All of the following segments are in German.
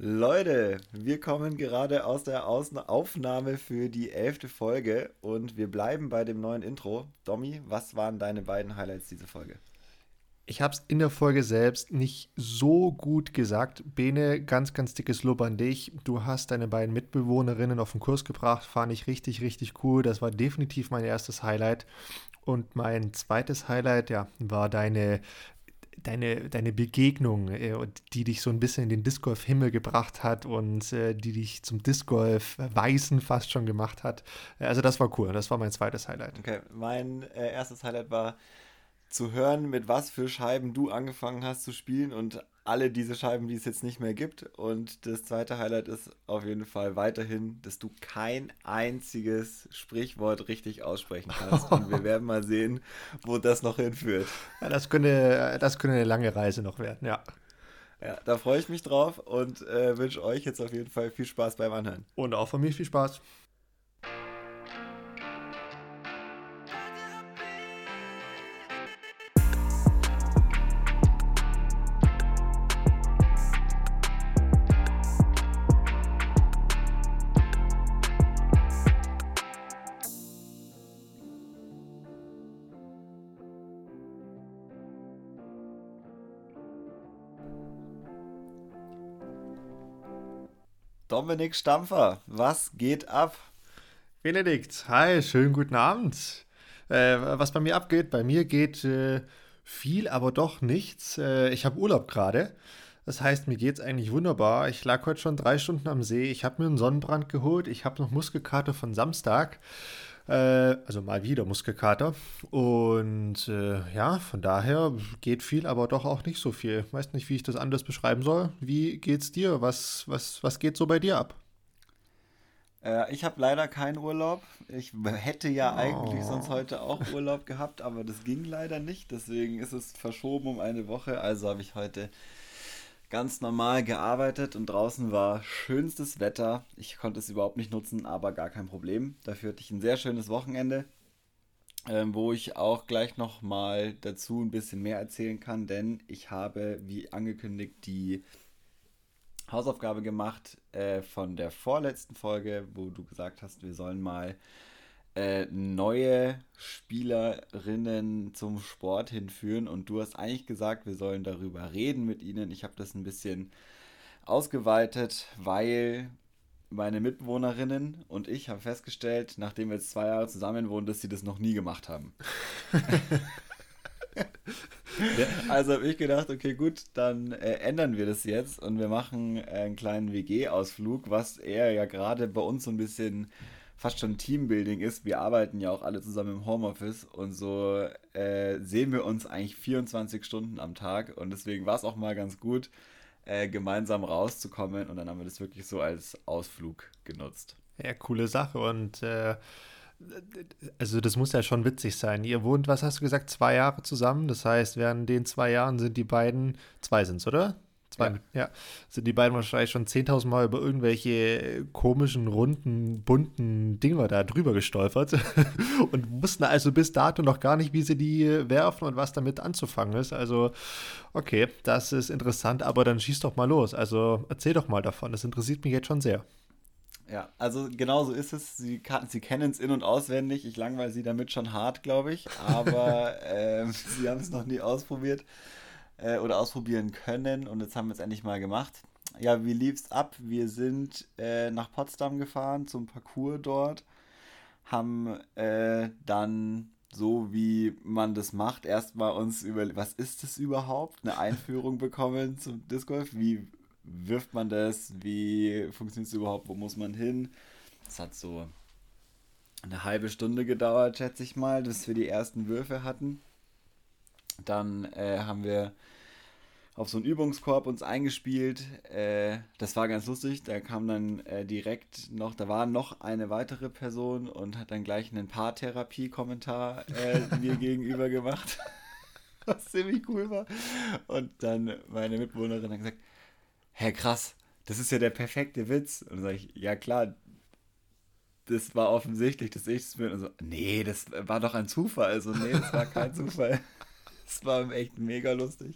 Leute, wir kommen gerade aus der Aufnahme für die elfte Folge und wir bleiben bei dem neuen Intro. Domi, was waren deine beiden Highlights dieser Folge? Ich habe es in der Folge selbst nicht so gut gesagt. Bene, ganz, ganz dickes Lob an dich. Du hast deine beiden Mitbewohnerinnen auf den Kurs gebracht. Fand ich richtig, richtig cool. Das war definitiv mein erstes Highlight. Und mein zweites Highlight, ja, war deine deine, deine Begegnung, äh, die dich so ein bisschen in den Disc Golf Himmel gebracht hat und äh, die dich zum Disc Golf Weißen fast schon gemacht hat. Also das war cool. Das war mein zweites Highlight. Okay, mein äh, erstes Highlight war zu hören, mit was für Scheiben du angefangen hast zu spielen und alle diese Scheiben, die es jetzt nicht mehr gibt. Und das zweite Highlight ist auf jeden Fall weiterhin, dass du kein einziges Sprichwort richtig aussprechen kannst. Und wir werden mal sehen, wo das noch hinführt. Ja, das könnte, das könnte eine lange Reise noch werden, ja. Ja, da freue ich mich drauf und äh, wünsche euch jetzt auf jeden Fall viel Spaß beim Anhören. Und auch von mir viel Spaß. Dominik Stampfer, was geht ab? Benedikt, hi, schönen guten Abend. Äh, was bei mir abgeht, bei mir geht äh, viel, aber doch nichts. Äh, ich habe Urlaub gerade. Das heißt, mir geht es eigentlich wunderbar. Ich lag heute schon drei Stunden am See. Ich habe mir einen Sonnenbrand geholt. Ich habe noch Muskelkater von Samstag. Äh, also mal wieder Muskelkater. Und äh, ja, von daher geht viel, aber doch auch nicht so viel. Weiß nicht, wie ich das anders beschreiben soll. Wie geht's dir? Was, was, was geht so bei dir ab? Äh, ich habe leider keinen Urlaub. Ich hätte ja oh. eigentlich sonst heute auch Urlaub gehabt, aber das ging leider nicht. Deswegen ist es verschoben um eine Woche. Also habe ich heute ganz normal gearbeitet und draußen war schönstes Wetter. Ich konnte es überhaupt nicht nutzen, aber gar kein Problem. Dafür hatte ich ein sehr schönes Wochenende, ähm, wo ich auch gleich noch mal dazu ein bisschen mehr erzählen kann, denn ich habe, wie angekündigt, die Hausaufgabe gemacht äh, von der vorletzten Folge, wo du gesagt hast, wir sollen mal äh, neue Spielerinnen zum Sport hinführen und du hast eigentlich gesagt, wir sollen darüber reden mit ihnen. Ich habe das ein bisschen ausgeweitet, weil meine Mitbewohnerinnen und ich haben festgestellt, nachdem wir jetzt zwei Jahre zusammen wohnen, dass sie das noch nie gemacht haben. also habe ich gedacht, okay, gut, dann äh, ändern wir das jetzt und wir machen äh, einen kleinen WG-Ausflug, was eher ja gerade bei uns so ein bisschen fast schon Teambuilding ist. Wir arbeiten ja auch alle zusammen im Homeoffice und so äh, sehen wir uns eigentlich 24 Stunden am Tag und deswegen war es auch mal ganz gut, äh, gemeinsam rauszukommen und dann haben wir das wirklich so als Ausflug genutzt. Ja, coole Sache und äh, also das muss ja schon witzig sein. Ihr wohnt, was hast du gesagt, zwei Jahre zusammen. Das heißt, während den zwei Jahren sind die beiden, zwei sind es, oder? Ja. ja. Sind die beiden wahrscheinlich schon 10.000 Mal über irgendwelche komischen, runden, bunten Dinger da drüber gestolpert und wussten also bis dato noch gar nicht, wie sie die werfen und was damit anzufangen ist. Also, okay, das ist interessant, aber dann schieß doch mal los. Also, erzähl doch mal davon. Das interessiert mich jetzt schon sehr. Ja, also genau so ist es. Sie, sie kennen es in- und auswendig. Ich langweile sie damit schon hart, glaube ich. Aber ähm, sie haben es noch nie ausprobiert äh, oder ausprobieren können und jetzt haben wir es endlich mal gemacht. Ja, wie lief es ab? Wir sind äh, nach Potsdam gefahren zum Parcours dort, haben äh, dann so wie man das macht, erstmal uns über, was ist das überhaupt, eine Einführung bekommen zum Disc Golf. Wie wirft man das? Wie funktioniert es überhaupt? Wo muss man hin? Das hat so eine halbe Stunde gedauert, schätze ich mal, bis wir die ersten Würfe hatten. Dann äh, haben wir auf so einen Übungskorb uns eingespielt. Äh, das war ganz lustig. Da kam dann äh, direkt noch, da war noch eine weitere Person und hat dann gleich einen Paartherapie-Kommentar äh, mir gegenüber gemacht. Was ziemlich cool war. Und dann meine Mitbewohnerin hat gesagt: Hä, krass, das ist ja der perfekte Witz. Und dann sage ich: Ja, klar, das war offensichtlich, dass ich es bin. Und so, nee, das war doch ein Zufall. Also, nee, das war kein Zufall. Das war echt mega lustig.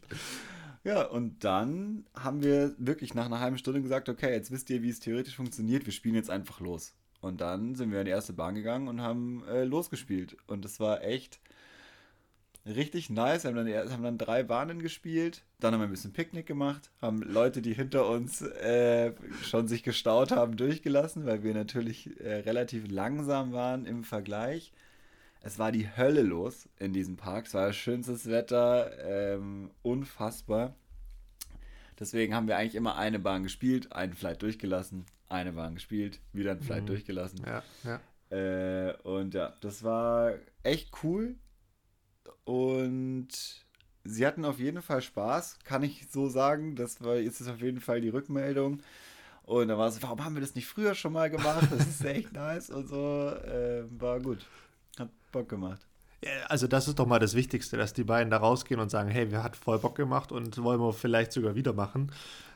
Ja, und dann haben wir wirklich nach einer halben Stunde gesagt, okay, jetzt wisst ihr, wie es theoretisch funktioniert, wir spielen jetzt einfach los. Und dann sind wir in die erste Bahn gegangen und haben äh, losgespielt. Und es war echt richtig nice. Wir haben dann, haben dann drei Bahnen gespielt, dann haben wir ein bisschen Picknick gemacht, haben Leute, die hinter uns äh, schon sich gestaut haben, durchgelassen, weil wir natürlich äh, relativ langsam waren im Vergleich. Es war die Hölle los in diesem Park. Es war schönstes Wetter, ähm, unfassbar. Deswegen haben wir eigentlich immer eine Bahn gespielt, einen Flight durchgelassen, eine Bahn gespielt, wieder einen Flight mhm. durchgelassen. Ja, ja. Äh, und ja, das war echt cool. Und sie hatten auf jeden Fall Spaß, kann ich so sagen. Das war jetzt auf jeden Fall die Rückmeldung. Und da war es, warum haben wir das nicht früher schon mal gemacht? Das ist echt nice und so. Äh, war gut. Bock gemacht. Also das ist doch mal das Wichtigste, dass die beiden da rausgehen und sagen, hey, wir hat voll Bock gemacht und wollen wir vielleicht sogar wieder machen.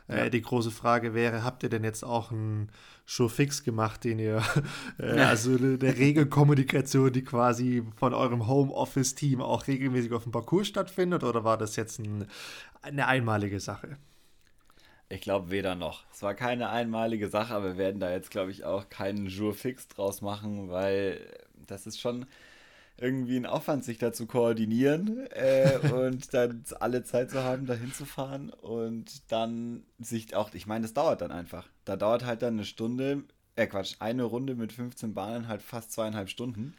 Ja. Äh, die große Frage wäre, habt ihr denn jetzt auch einen Showfix gemacht, den ihr, äh, also eine, eine Regelkommunikation, die quasi von eurem Homeoffice-Team auch regelmäßig auf dem Parcours stattfindet oder war das jetzt ein, eine einmalige Sache? Ich glaube weder noch. Es war keine einmalige Sache, aber wir werden da jetzt, glaube ich, auch keinen Jour fix draus machen, weil das ist schon irgendwie ein Aufwand, sich da zu koordinieren äh, und dann alle Zeit zu haben, da hinzufahren und dann sich auch, ich meine, das dauert dann einfach. Da dauert halt dann eine Stunde, äh Quatsch, eine Runde mit 15 Bahnen halt fast zweieinhalb Stunden.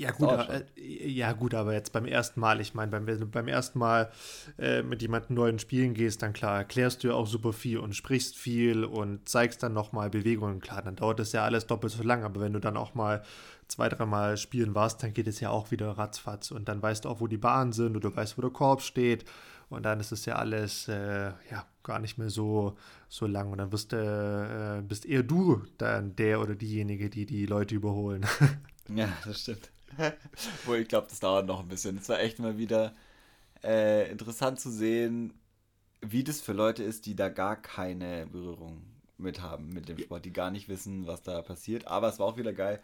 Ja gut, aber, äh, ja gut, aber jetzt beim ersten Mal, ich meine, wenn du beim ersten Mal äh, mit jemandem neuen spielen gehst, dann klar, erklärst du ja auch super viel und sprichst viel und zeigst dann nochmal Bewegungen. Klar, dann dauert das ja alles doppelt so lang, aber wenn du dann auch mal zwei, dreimal spielen warst, dann geht es ja auch wieder ratzfatz und dann weißt du auch, wo die Bahnen sind oder du weißt, wo der Korb steht und dann ist es ja alles äh, ja, gar nicht mehr so, so lang und dann wirst, äh, bist eher du dann der oder diejenige, die die Leute überholen. ja, das stimmt. Wo ich glaube, das dauert noch ein bisschen. Es war echt mal wieder äh, interessant zu sehen, wie das für Leute ist, die da gar keine Berührung mit haben mit dem Sport, die gar nicht wissen, was da passiert. Aber es war auch wieder geil.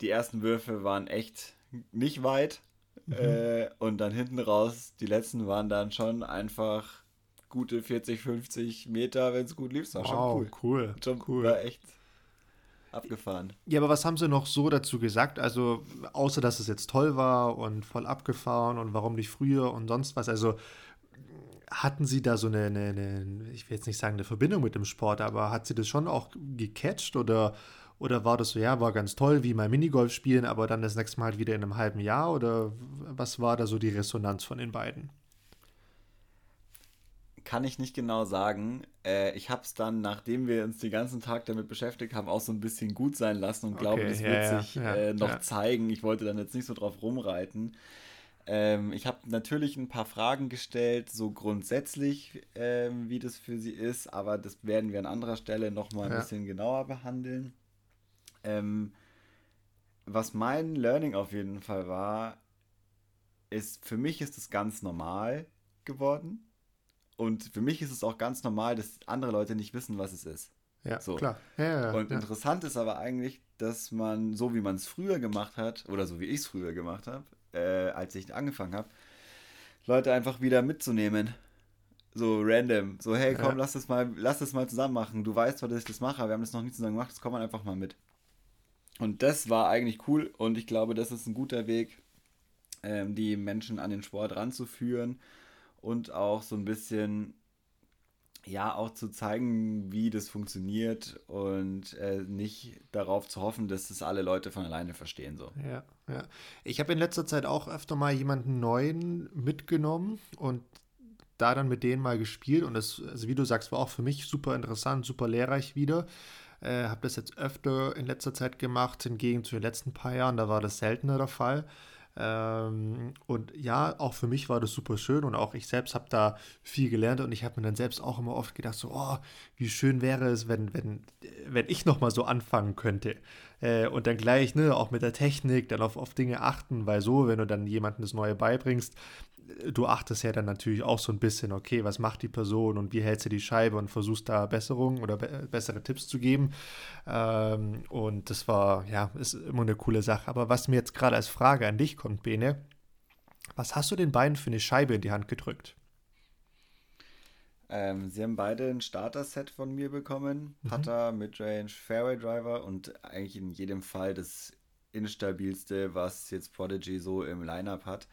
Die ersten Würfe waren echt nicht weit. Mhm. Äh, und dann hinten raus, die letzten waren dann schon einfach gute 40, 50 Meter, wenn es gut lief. Das war wow, schon cool. Cool. Schon cool. War echt abgefahren. Ja, aber was haben sie noch so dazu gesagt? Also, außer dass es jetzt toll war und voll abgefahren und warum nicht früher und sonst was. Also, hatten sie da so eine, eine, eine, ich will jetzt nicht sagen eine Verbindung mit dem Sport, aber hat sie das schon auch gecatcht oder, oder war das so, ja, war ganz toll, wie mal Minigolf spielen, aber dann das nächste Mal halt wieder in einem halben Jahr? Oder was war da so die Resonanz von den beiden? Kann ich nicht genau sagen. Äh, ich habe es dann, nachdem wir uns den ganzen Tag damit beschäftigt haben, auch so ein bisschen gut sein lassen und okay, glaube, das ja, wird ja, sich ja, äh, noch zeigen. Ich wollte dann jetzt nicht so drauf rumreiten. Ähm, ich habe natürlich ein paar Fragen gestellt, so grundsätzlich, ähm, wie das für sie ist, aber das werden wir an anderer Stelle nochmal ein bisschen genauer behandeln. Ähm, was mein Learning auf jeden Fall war, ist, für mich ist es ganz normal geworden und für mich ist es auch ganz normal, dass andere Leute nicht wissen, was es ist. Ja, so. klar. Ja, ja, und interessant ist aber eigentlich, dass man, so wie man es früher gemacht hat, oder so wie ich es früher gemacht habe, äh, als ich angefangen habe, Leute einfach wieder mitzunehmen. So random. So, hey, komm, lass das mal, lass das mal zusammen machen. Du weißt zwar, dass ich das mache, aber wir haben das noch nie zusammen gemacht, das kommt man einfach mal mit. Und das war eigentlich cool und ich glaube, das ist ein guter Weg, ähm, die Menschen an den Sport ranzuführen und auch so ein bisschen ja auch zu zeigen, wie das funktioniert und äh, nicht darauf zu hoffen, dass das alle Leute von alleine verstehen so. Ja, ja. Ich habe in letzter Zeit auch öfter mal jemanden neuen mitgenommen und da dann mit denen mal gespielt und das, also wie du sagst, war auch für mich super interessant, super lehrreich wieder. Äh, habe das jetzt öfter in letzter Zeit gemacht, hingegen zu den letzten paar Jahren, da war das seltener der Fall. Ähm, und ja, auch für mich war das super schön und auch ich selbst habe da viel gelernt und ich habe mir dann selbst auch immer oft gedacht, so, oh, wie schön wäre es, wenn, wenn, wenn ich nochmal so anfangen könnte. Äh, und dann gleich, ne, auch mit der Technik, dann auf, auf Dinge achten, weil so, wenn du dann jemandem das Neue beibringst, du achtest ja dann natürlich auch so ein bisschen, okay, was macht die Person und wie hält sie die Scheibe und versuchst da Besserungen oder be bessere Tipps zu geben. Ähm, und das war, ja, ist immer eine coole Sache. Aber was mir jetzt gerade als Frage an dich kommt, Bene, was hast du den beiden für eine Scheibe in die Hand gedrückt? Ähm, sie haben beide ein Starter-Set von mir bekommen. Mhm. Putter, Midrange, Fairway Driver und eigentlich in jedem Fall das instabilste, was jetzt Prodigy so im Lineup hat.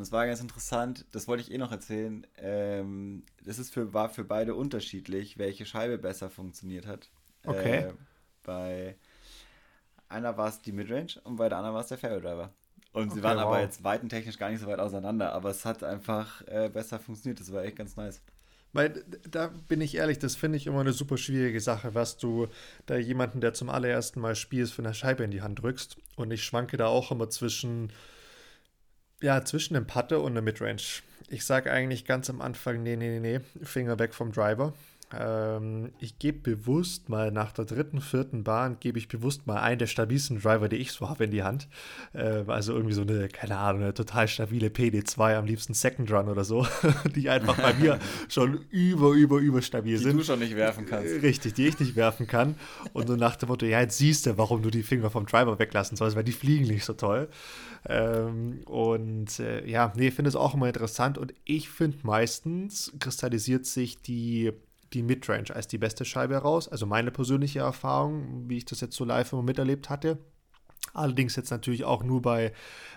Und es war ganz interessant, das wollte ich eh noch erzählen. Ähm, das ist für, war für beide unterschiedlich, welche Scheibe besser funktioniert hat. Okay. Äh, bei einer war es die Midrange und bei der anderen war es der Fairway Driver. Und sie Okay, waren aber wow. jetzt weitentechnisch gar nicht so weit auseinander, aber es hat einfach äh, besser funktioniert. Das war echt ganz nice. Weil da bin ich ehrlich, das finde ich immer eine super schwierige Sache, was du da jemanden, der zum allerersten Mal spielst, für eine Scheibe in die Hand drückst. Und ich schwanke da auch immer zwischen, ja, zwischen dem Putter und der Midrange. Ich sage eigentlich ganz am Anfang, nee, nee, nee, nee, Finger weg vom Driver. Ähm, ich gebe bewusst mal nach der dritten, vierten Bahn, gebe ich bewusst mal einen der stabilsten Driver, die ich so habe, in die Hand. Äh, also irgendwie so eine, keine Ahnung, eine total stabile PD2, am liebsten Second Run oder so, die einfach bei mir schon über, über, über stabil Die sind. du schon nicht werfen kannst. Richtig, die ich nicht werfen kann. Und so nach dem Motto, ja, jetzt siehst du, warum du die Finger vom Driver weglassen sollst, weil die fliegen nicht so toll. Ähm, und äh, ja, nee, ich finde es auch immer interessant. Und ich finde meistens kristallisiert sich die, die Midrange als die beste Scheibe heraus. Also meine persönliche Erfahrung, wie ich das jetzt so live immer miterlebt hatte. Allerdings jetzt natürlich auch nur bei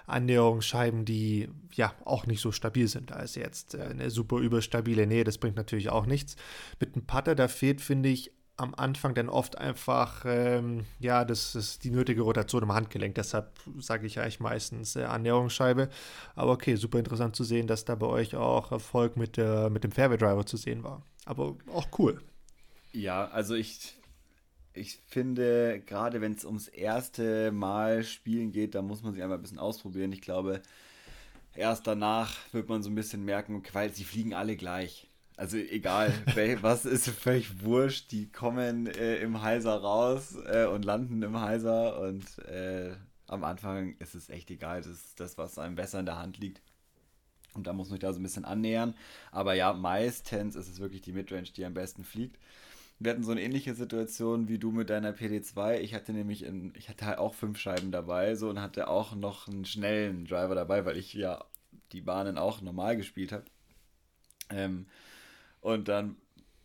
Annäherungsscheiben, die ja auch nicht so stabil sind. als jetzt äh, eine super überstabile Nähe, das bringt natürlich auch nichts. Mit einem Putter, da fehlt, finde ich, am Anfang dann oft einfach, ähm, ja, das ist die nötige Rotation im Handgelenk. Deshalb sage ich eigentlich meistens äh, Annäherungsscheibe. Aber okay, super interessant zu sehen, dass da bei euch auch Erfolg mit, der, mit dem Fairway Driver zu sehen war. Aber auch cool. Ja, also ich, ich finde, gerade wenn es ums erste Mal spielen geht, da muss man sich einfach ein bisschen ausprobieren. Ich glaube, erst danach wird man so ein bisschen merken, weil sie fliegen alle gleich. Also egal, was ist völlig wurscht. Die kommen äh, im Heiser raus äh, und landen im Heiser und äh, am Anfang ist es echt egal. Das ist das, was einem besser in der Hand liegt. Und da muss man sich da so ein bisschen annähern. Aber ja, meistens ist es wirklich die Midrange, die am besten fliegt. Wir hatten so eine ähnliche Situation wie du mit deiner PD2. Ich hatte nämlich in, ich hatte halt auch fünf Scheiben dabei so und hatte auch noch einen schnellen Driver dabei, weil ich ja die Bahnen auch normal gespielt habe. Ähm, und dann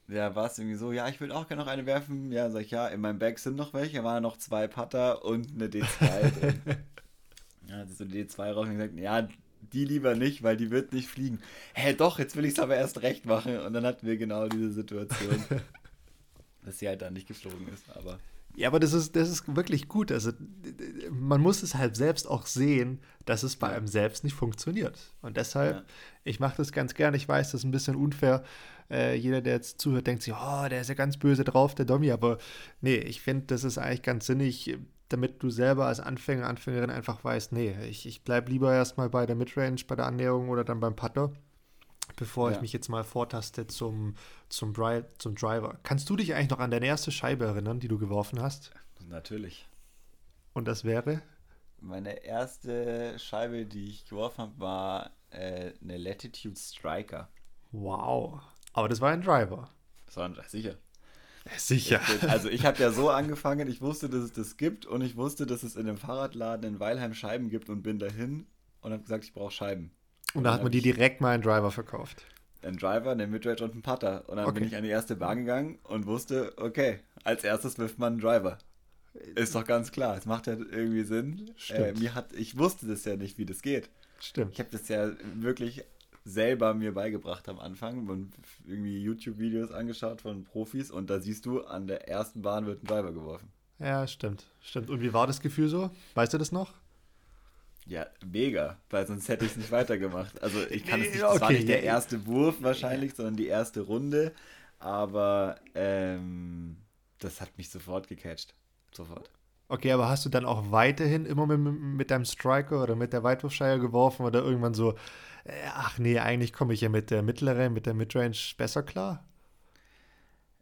ja, war es irgendwie so, ja, ich würde auch gerne noch eine werfen. Ja, sag ich, ja, in meinem Bag sind noch welche, da waren noch zwei Putter und eine D2 drin. Ja, hat so die D2 raus und gesagt, ja, die lieber nicht, weil die wird nicht fliegen. Hä, doch, jetzt will ich es aber erst recht machen. Und dann hatten wir genau diese Situation, dass sie halt dann nicht geflogen ist. Aber Ja, aber das ist, das ist wirklich gut. Also, man muss es halt selbst auch sehen, dass es bei einem selbst nicht funktioniert. Und deshalb, Ja. ich mache das ganz gern. Ich weiß, das ist ein bisschen unfair. Äh, jeder, der jetzt zuhört, denkt sich, oh, der ist ja ganz böse drauf, der Domi. Aber nee, ich finde, das ist eigentlich ganz sinnig, damit du selber als Anfänger, Anfängerin einfach weißt, nee, ich, ich bleibe lieber erstmal bei der Midrange, bei der Annäherung oder dann beim Putter, bevor ich Ja. mich jetzt mal vortaste zum, zum, zum Driver. Kannst du dich eigentlich noch an deine erste Scheibe erinnern, die du geworfen hast? natürlich. Und das wäre? Meine erste Scheibe, die ich geworfen habe, war äh, eine Latitude Striker. Wow. Aber das war ein Driver. Das war sicher. Sicher. Ich bin, also ich habe ja so angefangen, ich wusste, dass es das gibt und ich wusste, dass es in dem Fahrradladen in Weilheim Scheiben gibt und bin dahin und habe gesagt, ich brauche Scheiben. Und da hat man die direkt mal einen Driver verkauft. Ein Driver, eine Midrange und einen Putter. Und dann bin Okay. ich an die erste Bahn gegangen und wusste, okay, als erstes wirft man einen Driver. Ist doch ganz klar, es macht ja irgendwie Sinn. Äh, Stimmt. mir hat, ich wusste das ja nicht, wie das geht. Ich Stimmt. habe das ja wirklich selber mir beigebracht am Anfang und irgendwie YouTube-Videos angeschaut von Profis und da siehst du, an der ersten Bahn wird ein Driver geworfen. Ja, stimmt. Stimmt. Und wie war das Gefühl so? Weißt du das noch? Ja, mega, weil sonst hätte ich es nicht weitergemacht. Also ich kann es Nee, nicht, das war okay, nicht der erste Wurf wahrscheinlich, sondern die erste Runde, aber ähm, das hat mich sofort gecatcht. Sofort. Okay, aber hast du dann auch weiterhin immer mit, mit deinem Striker oder mit der Weitwurfscheibe geworfen oder irgendwann so, ach nee, eigentlich komme ich ja mit der mittleren, mit der Midrange besser klar?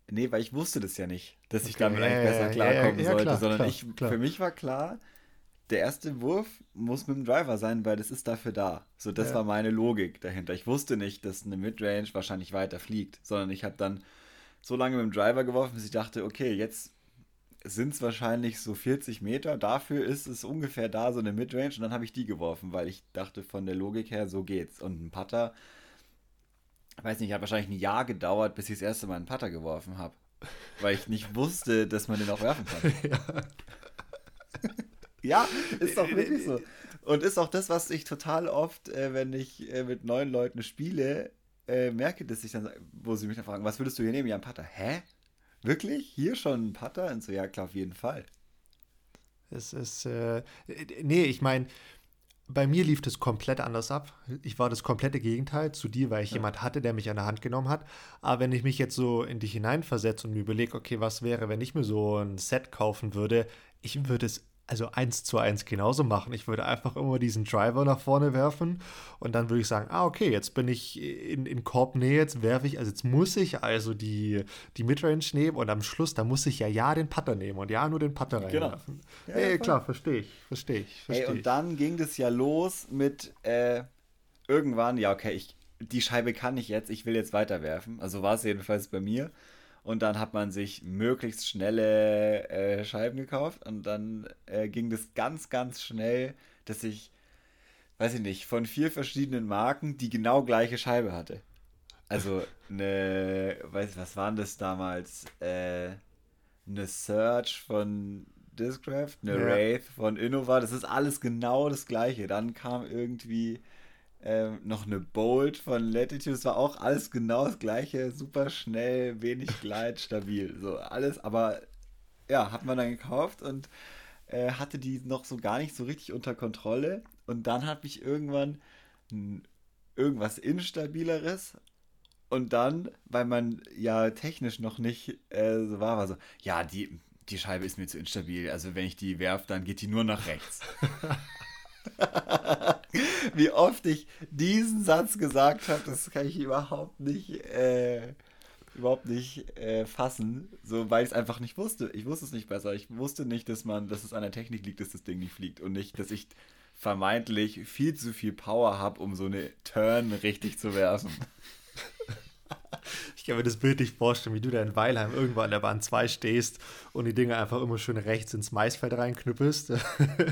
Nee, weil ich wusste das ja nicht, dass ich Okay, damit ja, eigentlich besser klarkommen ja, sollte, klar, sondern klar, ich, klar. für mich war klar, der erste Wurf muss mit dem Driver sein, weil das ist dafür da. So, das Ja. war meine Logik dahinter. Ich wusste nicht, dass eine Midrange wahrscheinlich weiter fliegt, sondern ich habe dann so lange mit dem Driver geworfen, bis ich dachte, okay, jetzt sind es wahrscheinlich so 40 Meter. Dafür ist es ungefähr da so eine Midrange und dann habe ich die geworfen, weil ich dachte von der Logik her, so geht's. Und ein Putter weiß nicht, hat wahrscheinlich ein Jahr gedauert, bis ich das erste Mal einen Putter geworfen habe. Weil ich nicht wusste, dass man den auch werfen kann. Ja. ist doch wirklich so. Und ist auch das, was ich total oft, äh, wenn ich äh, mit neuen Leuten spiele, äh, merke, dass ich dann, wo sie mich dann fragen, was würdest du hier nehmen? Ja, ein Putter. Hä? Wirklich? Hier schon ein Putter? Und so, ja, klar, auf jeden Fall. Es ist, äh, nee, ich meine, bei mir lief das komplett anders ab. Ich war das komplette Gegenteil zu dir, weil ich ja. jemand hatte, der mich an der Hand genommen hat. Aber wenn ich mich jetzt so in dich hineinversetze und mir überlege, okay, was wäre, wenn ich mir so ein Set kaufen würde, ich würde es also eins zu eins genauso machen. Ich würde einfach immer diesen Driver nach vorne werfen und dann würde ich sagen, ah, okay, jetzt bin ich in, in Korbnähe, jetzt werfe ich, also jetzt muss ich also die, die Midrange nehmen und am Schluss, da muss ich ja ja den Putter nehmen und ja nur den Putter genau. reinwerfen. Genau. Ja, hey, klar, verstehe ich, verstehe ich. Versteh hey, und dann ging das ja los mit äh, irgendwann, ja, okay, ich, die Scheibe kann ich jetzt, ich will jetzt weiterwerfen. Also war es jedenfalls bei mir. Und dann hat man sich möglichst schnelle äh, Scheiben gekauft. Und dann äh, ging das ganz, ganz schnell, dass ich, weiß ich nicht, von vier verschiedenen Marken die genau gleiche Scheibe hatte. Also eine, weiß was waren das damals? Äh, eine Search von Discraft, eine ja. Wraith von Innova. Das ist alles genau das gleiche. Dann kam irgendwie ähm, noch eine Bolt von Latitude. Es war auch alles genau das gleiche. Super schnell, wenig Gleit, stabil. So alles, aber ja, hat man dann gekauft und äh, hatte die noch so gar nicht so richtig unter Kontrolle. Und dann habe ich irgendwann irgendwas instabileres. Und dann, weil man ja technisch noch nicht äh, so war, war so, ja, die, die Scheibe ist mir zu instabil. Also wenn ich die werfe, dann geht die nur nach rechts. Wie oft ich diesen Satz gesagt habe, das kann ich überhaupt nicht, äh, überhaupt nicht äh, fassen, so weil ich es einfach nicht wusste. Ich wusste es nicht besser. Ich wusste nicht, dass man, dass es an der Technik liegt, dass das Ding nicht fliegt und nicht, dass ich vermeintlich viel zu viel Power habe, um so eine Turn richtig zu werfen. Ich kann mir das Bild nicht vorstellen, wie du da in Weilheim irgendwo an der Bahn 2 stehst und die Dinge einfach immer schön rechts ins Maisfeld reinknüppelst.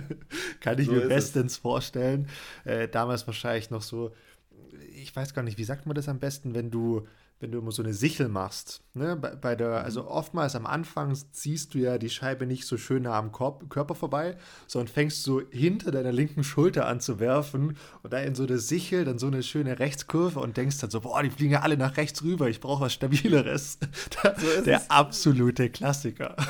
kann ich so mir bestens es. vorstellen. Äh, damals wahrscheinlich noch so, ich weiß gar nicht, wie sagt man das am besten, wenn du wenn du immer so eine Sichel machst, ne, bei, bei der, mhm. also oftmals am Anfang ziehst du ja die Scheibe nicht so schön nah am Korb, Körper vorbei, sondern fängst so hinter deiner linken Schulter an zu werfen und da in so eine Sichel dann so eine schöne Rechtskurve und denkst dann so, boah, die fliegen ja alle nach rechts rüber, ich brauche was Stabileres. so der es. absolute Klassiker.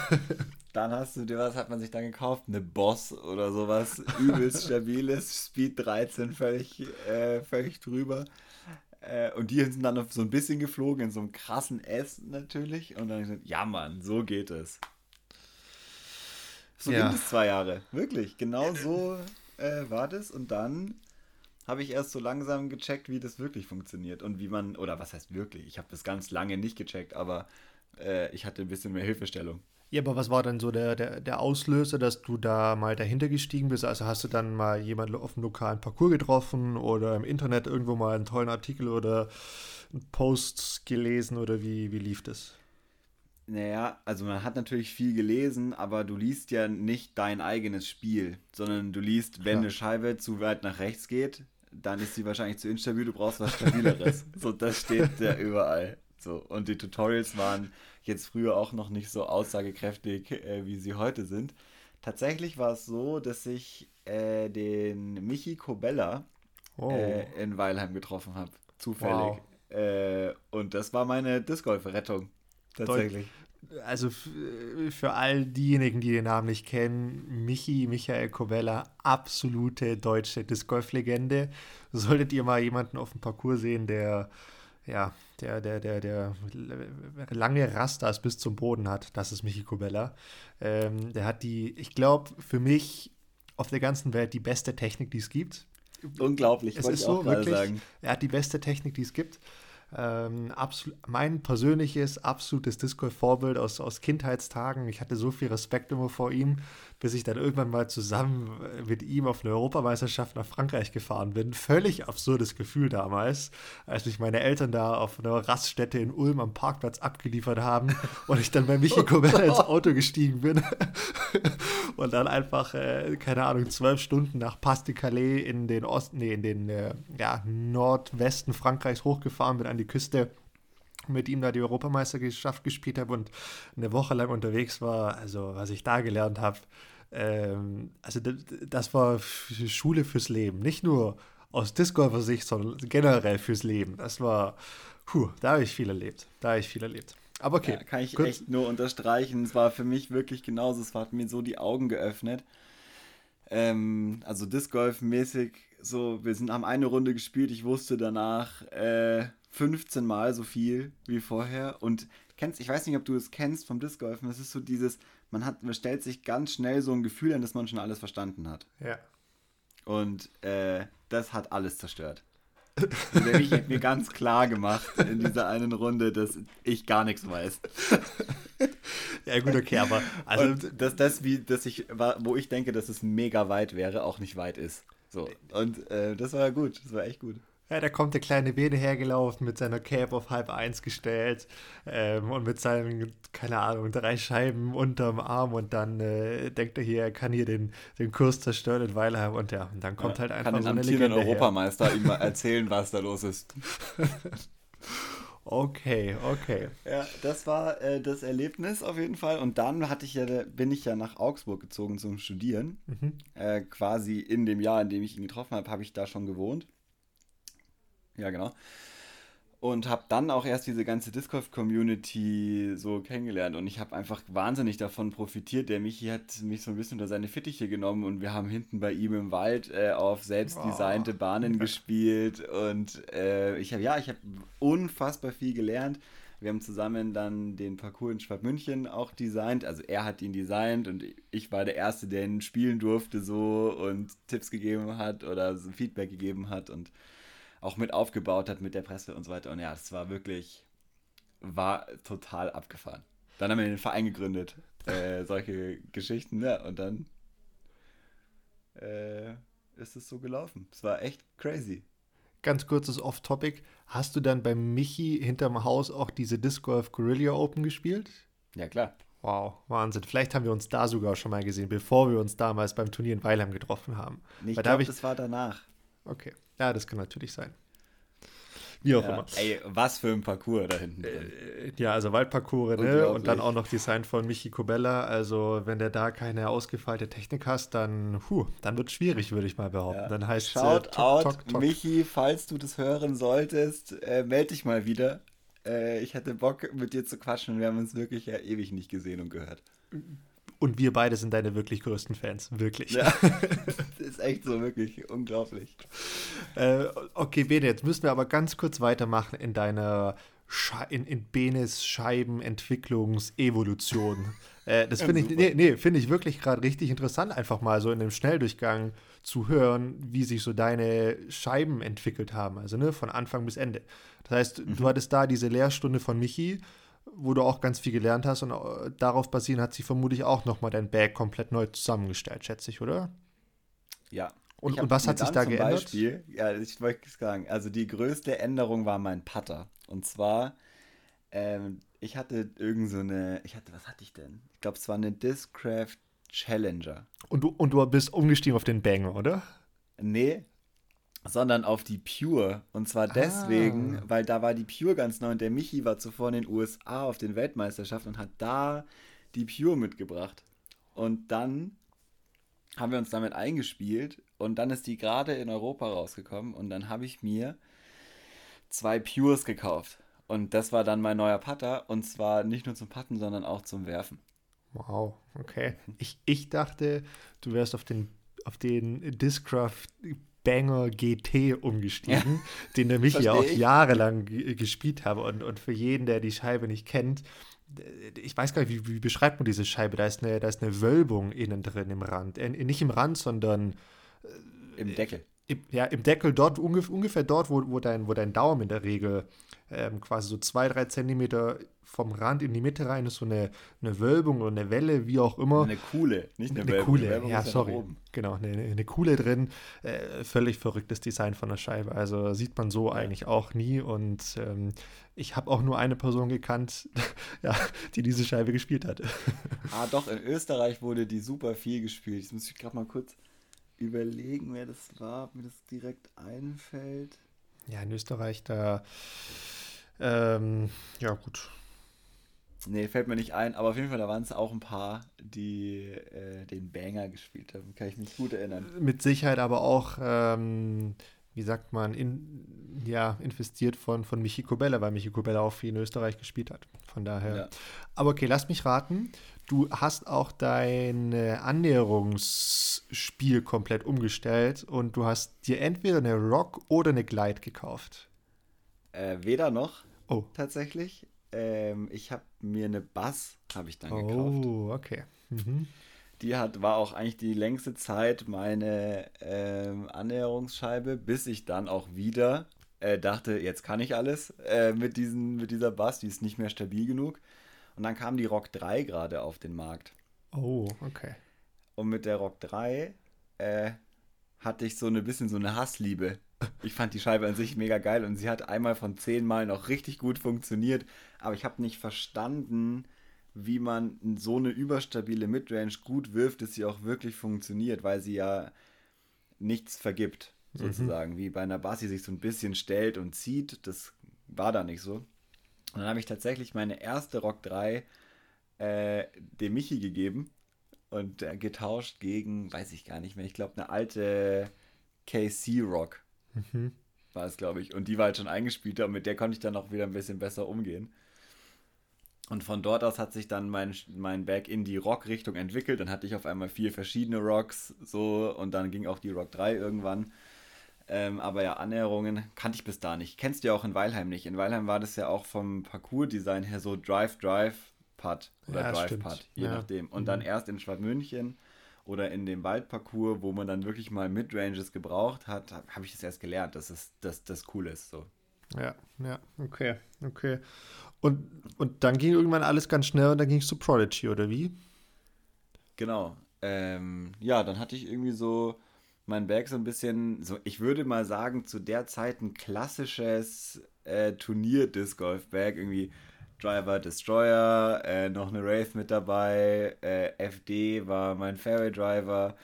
Dann hast du dir, was hat man sich dann gekauft? Eine Boss oder sowas, übelst stabiles, Speed 13, völlig, äh, völlig drüber. Äh, und die sind dann so ein bisschen geflogen, in so einem krassen S natürlich. Und dann gesagt, ja Mann, so geht es. So ja. ging es zwei Jahre. Wirklich, genau so äh, war das. Und dann habe ich erst so langsam gecheckt, wie das wirklich funktioniert. Und wie man, oder was heißt wirklich? Ich habe das ganz lange nicht gecheckt, aber äh, ich hatte ein bisschen mehr Hilfestellung. Ja, aber was war dann so der, der, der Auslöser, dass du da mal dahinter gestiegen bist? Also hast du dann mal jemanden auf dem lokalen Parcours getroffen oder im Internet irgendwo mal einen tollen Artikel oder einen Post gelesen oder wie, wie lief das? Naja, also man hat natürlich viel gelesen, aber du liest ja nicht dein eigenes Spiel, sondern du liest, wenn ja. eine Scheibe zu weit nach rechts geht, dann ist sie wahrscheinlich zu instabil, du brauchst was Stabileres. so, das steht ja überall. So, und die Tutorials waren jetzt früher auch noch nicht so aussagekräftig, äh, wie sie heute sind. Tatsächlich war es so, dass ich äh, den Michi Kobella oh. äh, in Weilheim getroffen habe. Zufällig. Wow. Äh, und das war meine Disc Golf-Rettung. Tatsächlich. Also für all diejenigen, die den Namen nicht kennen, Michi, Michael Kobella, absolute deutsche Disc Golf-Legende. Solltet ihr mal jemanden auf dem Parcours sehen, der ja, der, der, der, der lange Rastas bis zum Boden hat, das ist Michi Kubella. Ähm, der hat die, ich glaube, für mich auf der ganzen Welt die beste Technik, die es gibt. Unglaublich, es ist ich so, wirklich, sagen. Er hat die beste Technik, die es gibt. Ähm, mein persönliches, absolutes Discord-Vorbild aus, aus Kindheitstagen. Ich hatte so viel Respekt immer vor ihm, bis ich dann irgendwann mal zusammen mit ihm auf eine Europameisterschaft nach Frankreich gefahren bin. Völlig absurdes Gefühl damals, als mich meine Eltern da auf einer Raststätte in Ulm am Parkplatz abgeliefert haben und ich dann bei Michi Kobella ins Auto gestiegen bin. Und dann einfach, äh, keine Ahnung, zwölf Stunden nach Pas-de-Calais in den Osten, nee, in den äh, ja, Nordwesten Frankreichs hochgefahren bin an die Küste mit ihm da die Europameisterschaft gespielt habe und eine Woche lang unterwegs war, also was ich da gelernt habe, ähm, also das war Schule fürs Leben. Nicht nur aus Disc Golfer Sicht, sondern generell fürs Leben. Das war, puh, da habe ich viel erlebt. Da habe ich viel erlebt. Aber okay. Ja, kann ich gut. echt nur unterstreichen. Es war für mich wirklich genauso. Es hat mir so die Augen geöffnet. Ähm, also Disc Golf mäßig so, wir sind, haben eine Runde gespielt. Ich wusste danach äh, 15 Mal so viel wie vorher. Und kennst, ich weiß nicht, ob du es kennst vom Disc Golfen. Das ist so dieses, man hat, man stellt sich ganz schnell so ein Gefühl an, dass man schon alles verstanden hat. Ja. Und äh, das hat alles zerstört. Ich habe mir ganz klar gemacht in dieser einen Runde, dass ich gar nichts weiß. Ja, gut, okay, aber also und dass das, wie, dass ich, wo ich denke, dass es mega weit wäre, auch nicht weit ist. So. Und äh, das war gut, das war echt gut. Ja, da kommt der kleine Bene hergelaufen mit seiner Cape auf halb eins gestellt ähm, und mit seinen, keine Ahnung, drei Scheiben unterm Arm und dann äh, denkt er hier, er kann hier den, den Kurs zerstören in Weilheim und ja, und dann kommt ja, halt einfach kann so eine Legende Europameister her. ihm mal erzählen, was da los ist. Okay, okay. Ja, das war äh, das Erlebnis auf jeden Fall. Und dann hatte ich ja, bin ich ja nach Augsburg gezogen zum Studieren. Mhm. Äh, quasi in dem Jahr, in dem ich ihn getroffen habe, habe ich da schon gewohnt. Ja, genau. Und habe dann auch erst diese ganze Discord-Community so kennengelernt. Und ich habe einfach wahnsinnig davon profitiert. Der Michi hat mich so ein bisschen unter seine Fittiche genommen und wir haben hinten bei ihm im Wald äh, auf selbstdesignte oh. Bahnen gespielt. Und äh, ich habe, ja, ich habe unfassbar viel gelernt. Wir haben zusammen dann den Parcours in Schwabmünchen auch designt. Also er hat ihn designt und ich war der Erste, der ihn spielen durfte so und Tipps gegeben hat oder so Feedback gegeben hat. Und auch mit aufgebaut hat mit der Presse und so weiter. Und ja, es war wirklich, war total abgefahren. Dann haben wir den Verein gegründet, äh, solche Geschichten, ja, und dann äh, ist es so gelaufen. Es war echt crazy. Ganz kurzes Off-Topic. Hast du dann bei Michi hinterm Haus auch diese Disc Golf Guerilla Open gespielt? Ja, klar. Wow, Wahnsinn. Vielleicht haben wir uns da sogar schon mal gesehen, bevor wir uns damals beim Turnier in Weilheim getroffen haben. Ich glaube, ich... das war danach. Okay. Ja, das kann natürlich sein. Wie auch ja, immer. Ey, was für ein Parcours da hinten drin. Äh, ja, also Waldparcours, ne? Und dann auch noch Design von Michi Kobella. Also, wenn der da keine ausgefeilte Technik hast, dann, huh, dann wird es schwierig, würde ich mal behaupten. Ja. Dann heißt Shout äh, out, tok, tok. Michi, falls du das hören solltest, äh, melde dich mal wieder. Äh, ich hätte Bock, mit dir zu quatschen. Wir haben uns wirklich ja ewig nicht gesehen und gehört. Und wir beide sind deine wirklich größten Fans. Wirklich. Ja, das ist echt so, wirklich unglaublich. Äh, okay, Bene, jetzt müssen wir aber ganz kurz weitermachen in deiner Sche in, in Benes Scheibenentwicklungsevolution. äh, das finde ich, nee, nee, find ich wirklich gerade richtig interessant, einfach mal so in einem Schnelldurchgang zu hören, wie sich so deine Scheiben entwickelt haben. Also ne, von Anfang bis Ende. Das heißt, mhm. du hattest da diese Lehrstunde von Michi wo du auch ganz viel gelernt hast und äh, darauf basierend hat sie vermutlich auch nochmal dein Bag komplett neu zusammengestellt, schätze ich, oder? Ja. Und, und was hat sich da geändert? Beispiel, ja, ich wollte sagen, also die größte Änderung war mein Putter. Und zwar, ähm, ich hatte irgend so eine, ich hatte, was hatte ich denn? Ich glaube, es war eine Discraft Challenger. Und du, und du bist umgestiegen auf den Banger, oder? Nee, sondern auf die Pure. Und zwar deswegen, ah. weil da war die Pure ganz neu und der Michi war zuvor in den USA auf den Weltmeisterschaften und hat da die Pure mitgebracht. Und dann haben wir uns damit eingespielt und dann ist die gerade in Europa rausgekommen und dann habe ich mir zwei Pures gekauft. Und das war dann mein neuer Putter und zwar nicht nur zum Putten, sondern auch zum Werfen. Wow, okay. Ich, ich dachte, du wärst auf den, auf den Discraft Banger GT umgestiegen, ja. den der Michi auch jahrelang gespielt habe. Und, und für jeden, der die Scheibe nicht kennt, ich weiß gar nicht, wie, wie beschreibt man diese Scheibe? Da ist, eine, da ist eine Wölbung innen drin im Rand. Äh, nicht im Rand, sondern äh, im Deckel. im, ja, im Deckel dort, ungef ungefähr dort, wo, wo, dein, wo dein Daumen in der Regel ähm, quasi so zwei, drei Zentimeter vom Rand in die Mitte rein ist, so eine, eine Wölbung oder eine Welle, wie auch immer. Eine Kuhle, nicht eine, eine Wölbung. Kuhle, Wölbung ja, sorry. oben. Genau, eine, eine Kuhle drin. Äh, völlig verrücktes Design von der Scheibe. Also sieht man so eigentlich auch nie. Und ähm, ich habe auch nur eine Person gekannt, ja, die diese Scheibe gespielt hat. Ah, doch, in Österreich wurde die super viel gespielt. Jetzt muss ich gerade mal kurz überlegen, wer das war, ob mir das direkt einfällt. Ja, in Österreich, da. Ähm, ja, gut. Nee, fällt mir nicht ein, aber auf jeden Fall, da waren es auch ein paar, die äh, den Banger gespielt haben. Kann ich mich gut erinnern. Mit Sicherheit aber auch, ähm, wie sagt man, in, ja, investiert von, von Michi Kobella, weil Michi Kobella auch viel in Österreich gespielt hat. Von daher. Ja. Aber okay, lass mich raten. Du hast auch dein äh, Annäherungsspiel komplett umgestellt und du hast dir entweder eine Rock oder eine Glide gekauft. Äh, weder noch, Oh. tatsächlich. Ähm, ich habe mir eine Bass, habe ich dann gekauft. Oh, okay. Mhm. Die hat, war auch eigentlich die längste Zeit meine ähm, Annäherungsscheibe, bis ich dann auch wieder äh, dachte, jetzt kann ich alles äh, mit, diesen, mit dieser Bass, die ist nicht mehr stabil genug. Und dann kam die Rock 3 gerade auf den Markt. Oh, okay. Und mit der Rock 3 äh, hatte ich so ein bisschen so eine Hassliebe. Ich fand die Scheibe an sich mega geil und sie hat einmal von zehn Mal noch richtig gut funktioniert. Aber ich habe nicht verstanden, wie man so eine überstabile Midrange gut wirft, dass sie auch wirklich funktioniert, weil sie ja nichts vergibt, sozusagen. Wie bei einer Bass, die sich so ein bisschen stellt und zieht. Das war da nicht so. Und dann habe ich tatsächlich meine erste Rock 3 äh, dem Michi gegeben und äh, getauscht gegen, weiß ich gar nicht mehr, ich glaube eine alte KC Rock Mhm. war es, glaube ich. Und die war halt schon eingespielt und mit der konnte ich dann auch wieder ein bisschen besser umgehen. Und von dort aus hat sich dann mein, mein Bag in die Rock-Richtung entwickelt. Dann hatte ich auf einmal vier verschiedene Rocks so und dann ging auch die Rock 3 irgendwann. Ähm, aber ja, Annäherungen kannte ich bis da nicht. Kennst du ja auch in Weilheim nicht. In Weilheim war das ja auch vom Parcours-Design her so Drive-Drive-Putt oder Ja, Drive-Putt, stimmt. je Ja. nachdem. Und Mhm. dann erst in Schwadmünchen oder in dem Waldparcours, wo man dann wirklich mal Midranges gebraucht hat, habe ich das erst gelernt, dass es, dass das cool ist. So. Ja, ja, okay, okay. Und, und dann ging irgendwann alles ganz schnell und dann ging es zu Prodigy, oder wie? Genau. Ähm, ja, dann hatte ich irgendwie so mein Bag so ein bisschen, so ich würde mal sagen, zu der Zeit ein klassisches äh, Turnier-Disc-Golf-Bag. Irgendwie Driver, Destroyer, äh, noch eine Wraith mit dabei, äh, FD war mein Fairway-Driver,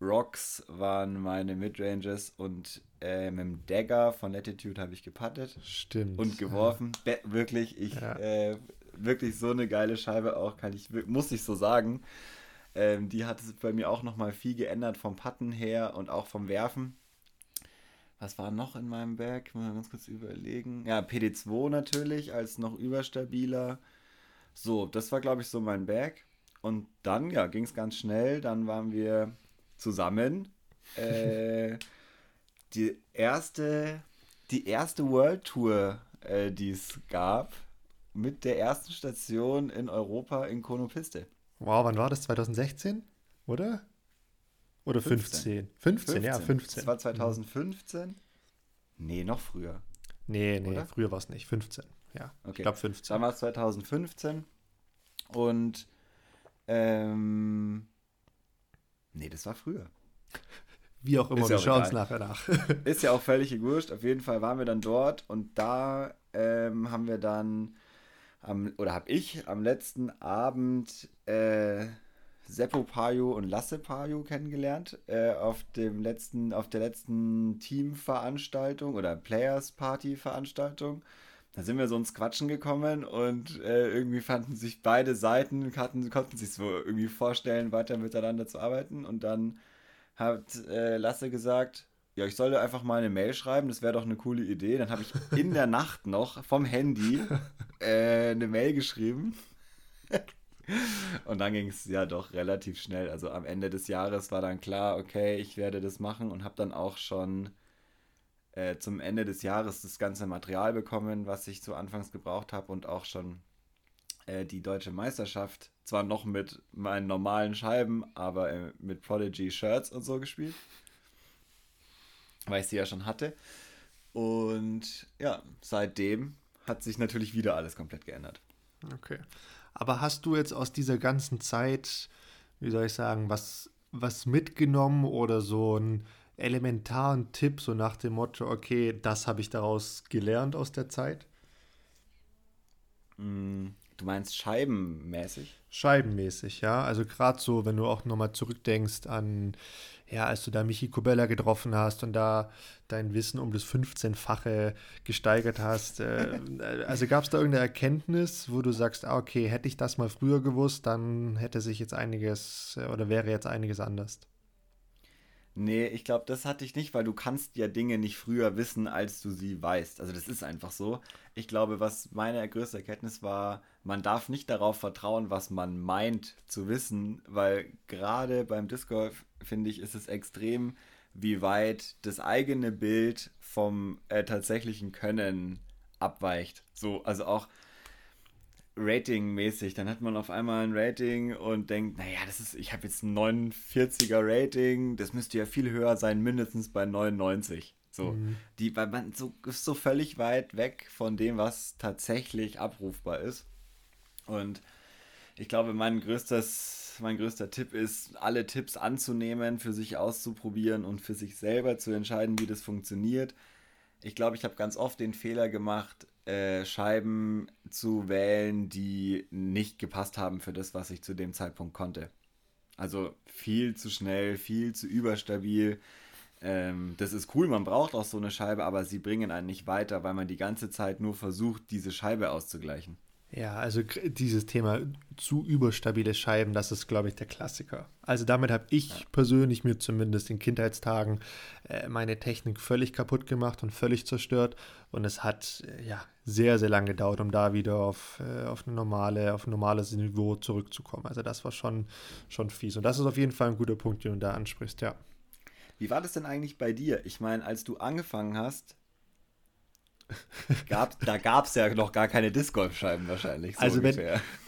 Rocks waren meine Midranges und äh, mit dem Dagger von Latitude habe ich geputtet Stimmt. und geworfen. Be wirklich, ich Ja. äh, wirklich so eine geile Scheibe auch, kann ich, muss ich so sagen. Ähm, die hat es bei mir auch nochmal viel geändert vom Putten her und auch vom Werfen. Was war noch in meinem Bag? Mal ganz kurz überlegen. Ja, PD2 natürlich als noch überstabiler. So, das war glaube ich so mein Bag. Und dann, ja, ging es ganz schnell. Dann waren wir zusammen. Äh, die erste, die erste World Tour, äh, die es gab, mit der ersten Station in Europa in Konopiste. Wow, wann war das? 2016? Oder? Oder 15? 15, ja, 15. Das war 2015. Nee, noch früher. Nee, nee, Oder? früher war es nicht. 15. Ja, Okay. ich glaube 15. Dann war es 2015 und ähm, nee, das war früher. Wie auch immer, Ist wir ja schauen es nachher nach. Ist ja auch völlig wurscht. Auf jeden Fall waren wir dann dort und da ähm, haben wir dann am, oder habe ich am letzten Abend äh, Seppo Payo und Lasse Payo kennengelernt äh, auf dem letzten, auf der letzten Teamveranstaltung oder Players Party Veranstaltung. Da sind wir so ins Quatschen gekommen und äh, irgendwie fanden sich beide Seiten, hatten, konnten sich so irgendwie vorstellen, weiter miteinander zu arbeiten. Und dann hat äh, Lasse gesagt, ja, ich solle einfach mal eine Mail schreiben, das wäre doch eine coole Idee. Dann habe ich in der Nacht noch vom Handy äh, eine Mail geschrieben. Und dann ging es ja doch relativ schnell. Also am Ende des Jahres war dann klar, okay, ich werde das machen und habe dann auch schon äh, zum Ende des Jahres das ganze Material bekommen, was ich zu Anfangs gebraucht habe und auch schon äh, die deutsche Meisterschaft, zwar noch mit meinen normalen Scheiben, aber äh, mit Prodigy Shirts und so gespielt. weil ich sie ja schon hatte. Und ja, seitdem hat sich natürlich wieder alles komplett geändert. Okay. Aber hast du jetzt aus dieser ganzen Zeit, wie soll ich sagen, was, was mitgenommen oder so einen elementaren Tipp, so nach dem Motto, okay, das habe ich daraus gelernt aus der Zeit? Mm, du meinst scheibenmäßig? Scheibenmäßig, ja. Also gerade so, wenn du auch nochmal zurückdenkst an, ja, als du da Michi Kubella getroffen hast und da dein Wissen um das 15-fache gesteigert hast. Äh, also gab es da irgendeine Erkenntnis, wo du sagst, ah, okay, hätte ich das mal früher gewusst, dann hätte sich jetzt einiges äh, oder wäre jetzt einiges anders. Nee, ich glaube, das hatte ich nicht, weil du kannst ja Dinge nicht früher wissen, als du sie weißt. Also das ist einfach so. Ich glaube, was meine größte Erkenntnis war, man darf nicht darauf vertrauen, was man meint zu wissen, weil gerade beim Disc Golf, finde ich, ist es extrem, wie weit das eigene Bild vom äh, tatsächlichen Können abweicht. So, also auch Rating-mäßig, dann hat man auf einmal ein Rating und denkt, naja, das ist, ich habe jetzt ein 49er Rating, das müsste ja viel höher sein, mindestens bei 99. So, mhm. die, weil man so, ist so völlig weit weg von dem, was tatsächlich abrufbar ist. Und ich glaube, mein größtes, mein größter Tipp ist, alle Tipps anzunehmen, für sich auszuprobieren und für sich selber zu entscheiden, wie das funktioniert. Ich glaube, ich habe ganz oft den Fehler gemacht, äh, Scheiben zu wählen, die nicht gepasst haben für das, was ich zu dem Zeitpunkt konnte. Also viel zu schnell, viel zu überstabil. Ähm, das ist cool, man braucht auch so eine Scheibe, aber sie bringen einen nicht weiter, weil man die ganze Zeit nur versucht, diese Scheibe auszugleichen. Ja, also dieses Thema zu überstabile Scheiben, das ist, glaube ich, der Klassiker. Also damit habe ich persönlich mir zumindest in Kindheitstagen äh, meine Technik völlig kaputt gemacht und völlig zerstört. Und es hat äh, ja sehr, sehr lange gedauert, um da wieder auf, äh, auf, eine normale, auf ein normales Niveau zurückzukommen. Also das war schon, schon fies. Und das ist auf jeden Fall ein guter Punkt, den du da ansprichst, ja. Wie war das denn eigentlich bei dir? Ich meine, als du angefangen hast, Gab, da gab es ja noch gar keine Disc Golf-Scheiben wahrscheinlich. So also, wenn,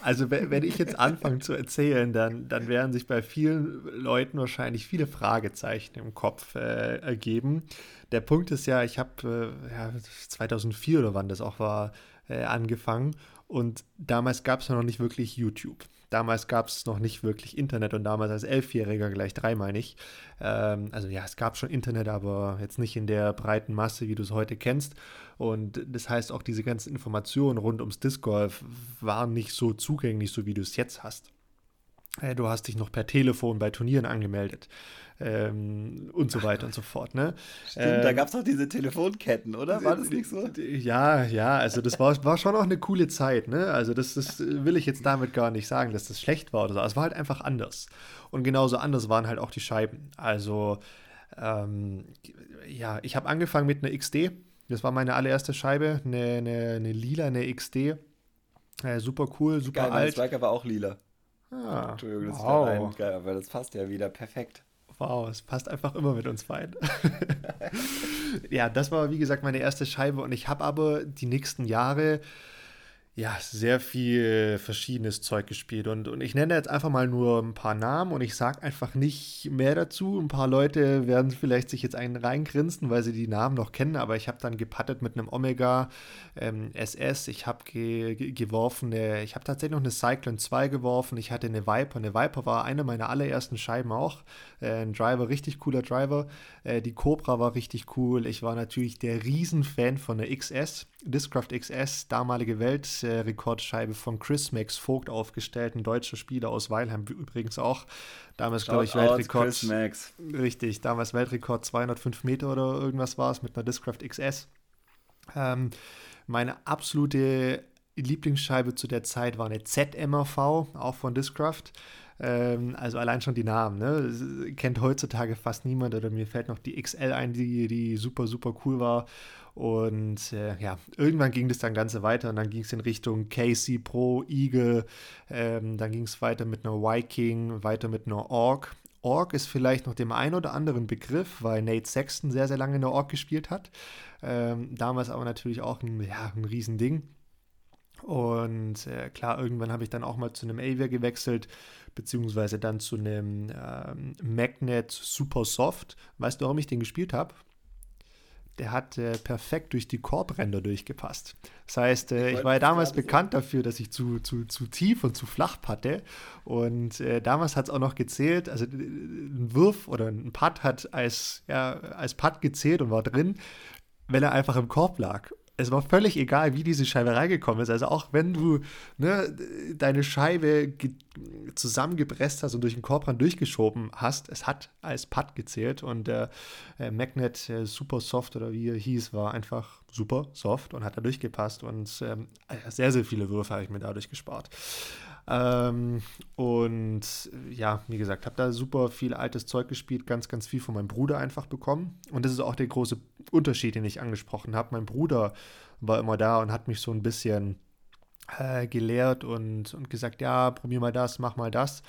also wenn, wenn ich jetzt anfange zu erzählen, dann, dann werden sich bei vielen Leuten wahrscheinlich viele Fragezeichen im Kopf äh, ergeben. Der Punkt ist ja, ich habe äh, ja, 2004 oder wann das auch war, äh, angefangen und damals gab es ja noch nicht wirklich YouTube. Damals gab es noch nicht wirklich Internet und damals als Elfjähriger gleich dreimal nicht. Ähm, also ja, es gab schon Internet, aber jetzt nicht in der breiten Masse, wie du es heute kennst. Und das heißt, auch diese ganzen Informationen rund ums Disc Golf waren nicht so zugänglich, so wie du es jetzt hast. Äh, du hast dich noch per Telefon bei Turnieren angemeldet ähm, und so weiter und so fort. Ne? Stimmt, ähm, da gab es auch diese Telefonketten, oder? War das nicht so? Ja, ja, also das war, war schon auch eine coole Zeit. Ne? Also das, das will ich jetzt damit gar nicht sagen, dass das schlecht war oder so. Es war halt einfach anders. Und genauso anders waren halt auch die Scheiben. Also ähm, ja, ich habe angefangen mit einer XD. Das war meine allererste Scheibe, eine, eine, eine lila, eine XD. Äh, super cool, super Geil, alt. Mein Striker war auch lila. Ah, Entschuldigung, das wow. ein, geil, aber das passt ja wieder perfekt. Wow, es passt einfach immer mit uns beiden. ja, das war wie gesagt meine erste Scheibe und ich habe aber die nächsten Jahre ja, sehr viel verschiedenes Zeug gespielt. Und, und ich nenne jetzt einfach mal nur ein paar Namen und ich sage einfach nicht mehr dazu. Ein paar Leute werden vielleicht sich jetzt einen reingrinsen, weil sie die Namen noch kennen, aber ich habe dann gepattet mit einem Omega ähm, SS. Ich habe ge ge geworfen, eine, ich habe tatsächlich noch eine Cyclone 2 geworfen. Ich hatte eine Viper. Eine Viper war eine meiner allerersten Scheiben auch. Äh, ein Driver, richtig cooler Driver. Äh, die Cobra war richtig cool. Ich war natürlich der Riesenfan von der XS. Discraft XS, damalige Weltrekordscheibe von Chris Max Vogt aufgestellt, ein deutscher Spieler aus Weilheim übrigens auch. Damals, glaube ich, Weltrekord. Chris Max. Richtig, damals Weltrekord 205 Meter oder irgendwas war es mit einer Discraft XS. Ähm, meine absolute Lieblingsscheibe zu der Zeit war eine ZMRV, auch von Discraft. Ähm, also allein schon die Namen, ne? Kennt heutzutage fast niemand oder mir fällt noch die XL ein, die, die super, super cool war. Und äh, ja, irgendwann ging das dann Ganze weiter und dann ging es in Richtung Casey Pro, Eagle, ähm, dann ging es weiter mit einer Viking, weiter mit einer Ork. Ork ist vielleicht noch dem einen oder anderen Begriff, weil Nate Sexton sehr, sehr lange in der Ork gespielt hat. Ähm, damals aber natürlich auch ein, ja, ein Riesending. Und äh, klar, irgendwann habe ich dann auch mal zu einem Avia gewechselt, beziehungsweise dann zu einem ähm, Magnet Super Soft. Weißt du, warum ich den gespielt habe? Der hat äh, perfekt durch die Korbränder durchgepasst. Das heißt, äh, ich war ja damals bekannt dafür, dass ich zu, zu, zu tief und zu flach patte. Und äh, damals hat es auch noch gezählt, also äh, ein Wurf oder ein Putt hat als, ja, als Putt gezählt und war drin, wenn er einfach im Korb lag es war völlig egal, wie diese Scheibe reingekommen ist. Also auch wenn du ne, deine Scheibe zusammengepresst hast und durch den Korbrand durchgeschoben hast, es hat als Putt gezählt und der äh, Magnet äh, Super Soft oder wie er hieß, war einfach super soft und hat da durchgepasst und ähm, sehr, sehr viele Würfe habe ich mir dadurch gespart. Ähm, und ja, wie gesagt, habe da super viel altes Zeug gespielt, ganz, ganz viel von meinem Bruder einfach bekommen. Und das ist auch der große Unterschied, den ich angesprochen habe. Mein Bruder war immer da und hat mich so ein bisschen äh, gelehrt und, und gesagt, ja, probier mal das, mach mal das.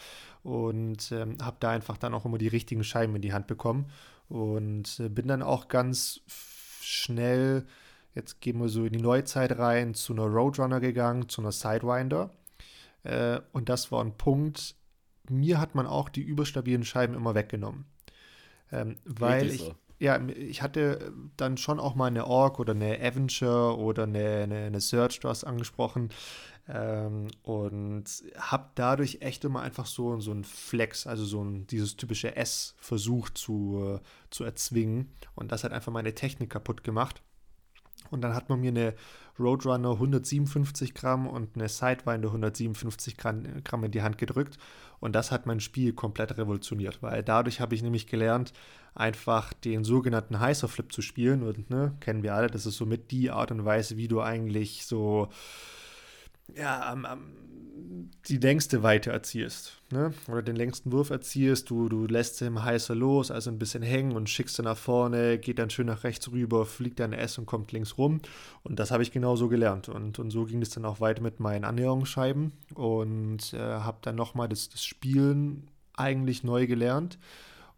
Und ähm, habe da einfach dann auch immer die richtigen Scheiben in die Hand bekommen. Und äh, bin dann auch ganz schnell, jetzt gehen wir so in die Neuzeit rein, zu einer Roadrunner gegangen, zu einer Sidewinder. Äh, und das war ein Punkt, mir hat man auch die überstabilen Scheiben immer weggenommen. Ähm, weil ich, so. ja, ich hatte dann schon auch mal eine Ork oder eine Avenger oder eine, eine, eine Search, du hast angesprochen. Ähm, und habe dadurch echt immer einfach so, so ein Flex, also so ein, dieses typische S versucht zu, äh, zu erzwingen. Und das hat einfach meine Technik kaputt gemacht. Und dann hat man mir eine Roadrunner 157 Gramm und eine Sidewinder 157 Gramm in die Hand gedrückt. Und das hat mein Spiel komplett revolutioniert, weil dadurch habe ich nämlich gelernt, einfach den sogenannten Heißer Flip zu spielen. Und ne, kennen wir alle, das ist somit die Art und Weise, wie du eigentlich so ja, am, am, die längste Weite erzielst, ne? Oder den längsten Wurf erzielst, du, du lässt im Heißer los, also ein bisschen hängen und schickst sie nach vorne, geht dann schön nach rechts rüber, fliegt dann S und kommt links rum. Und das habe ich genauso gelernt. Und, und so ging es dann auch weiter mit meinen Annäherungsscheiben und äh, habe dann nochmal das, das Spielen eigentlich neu gelernt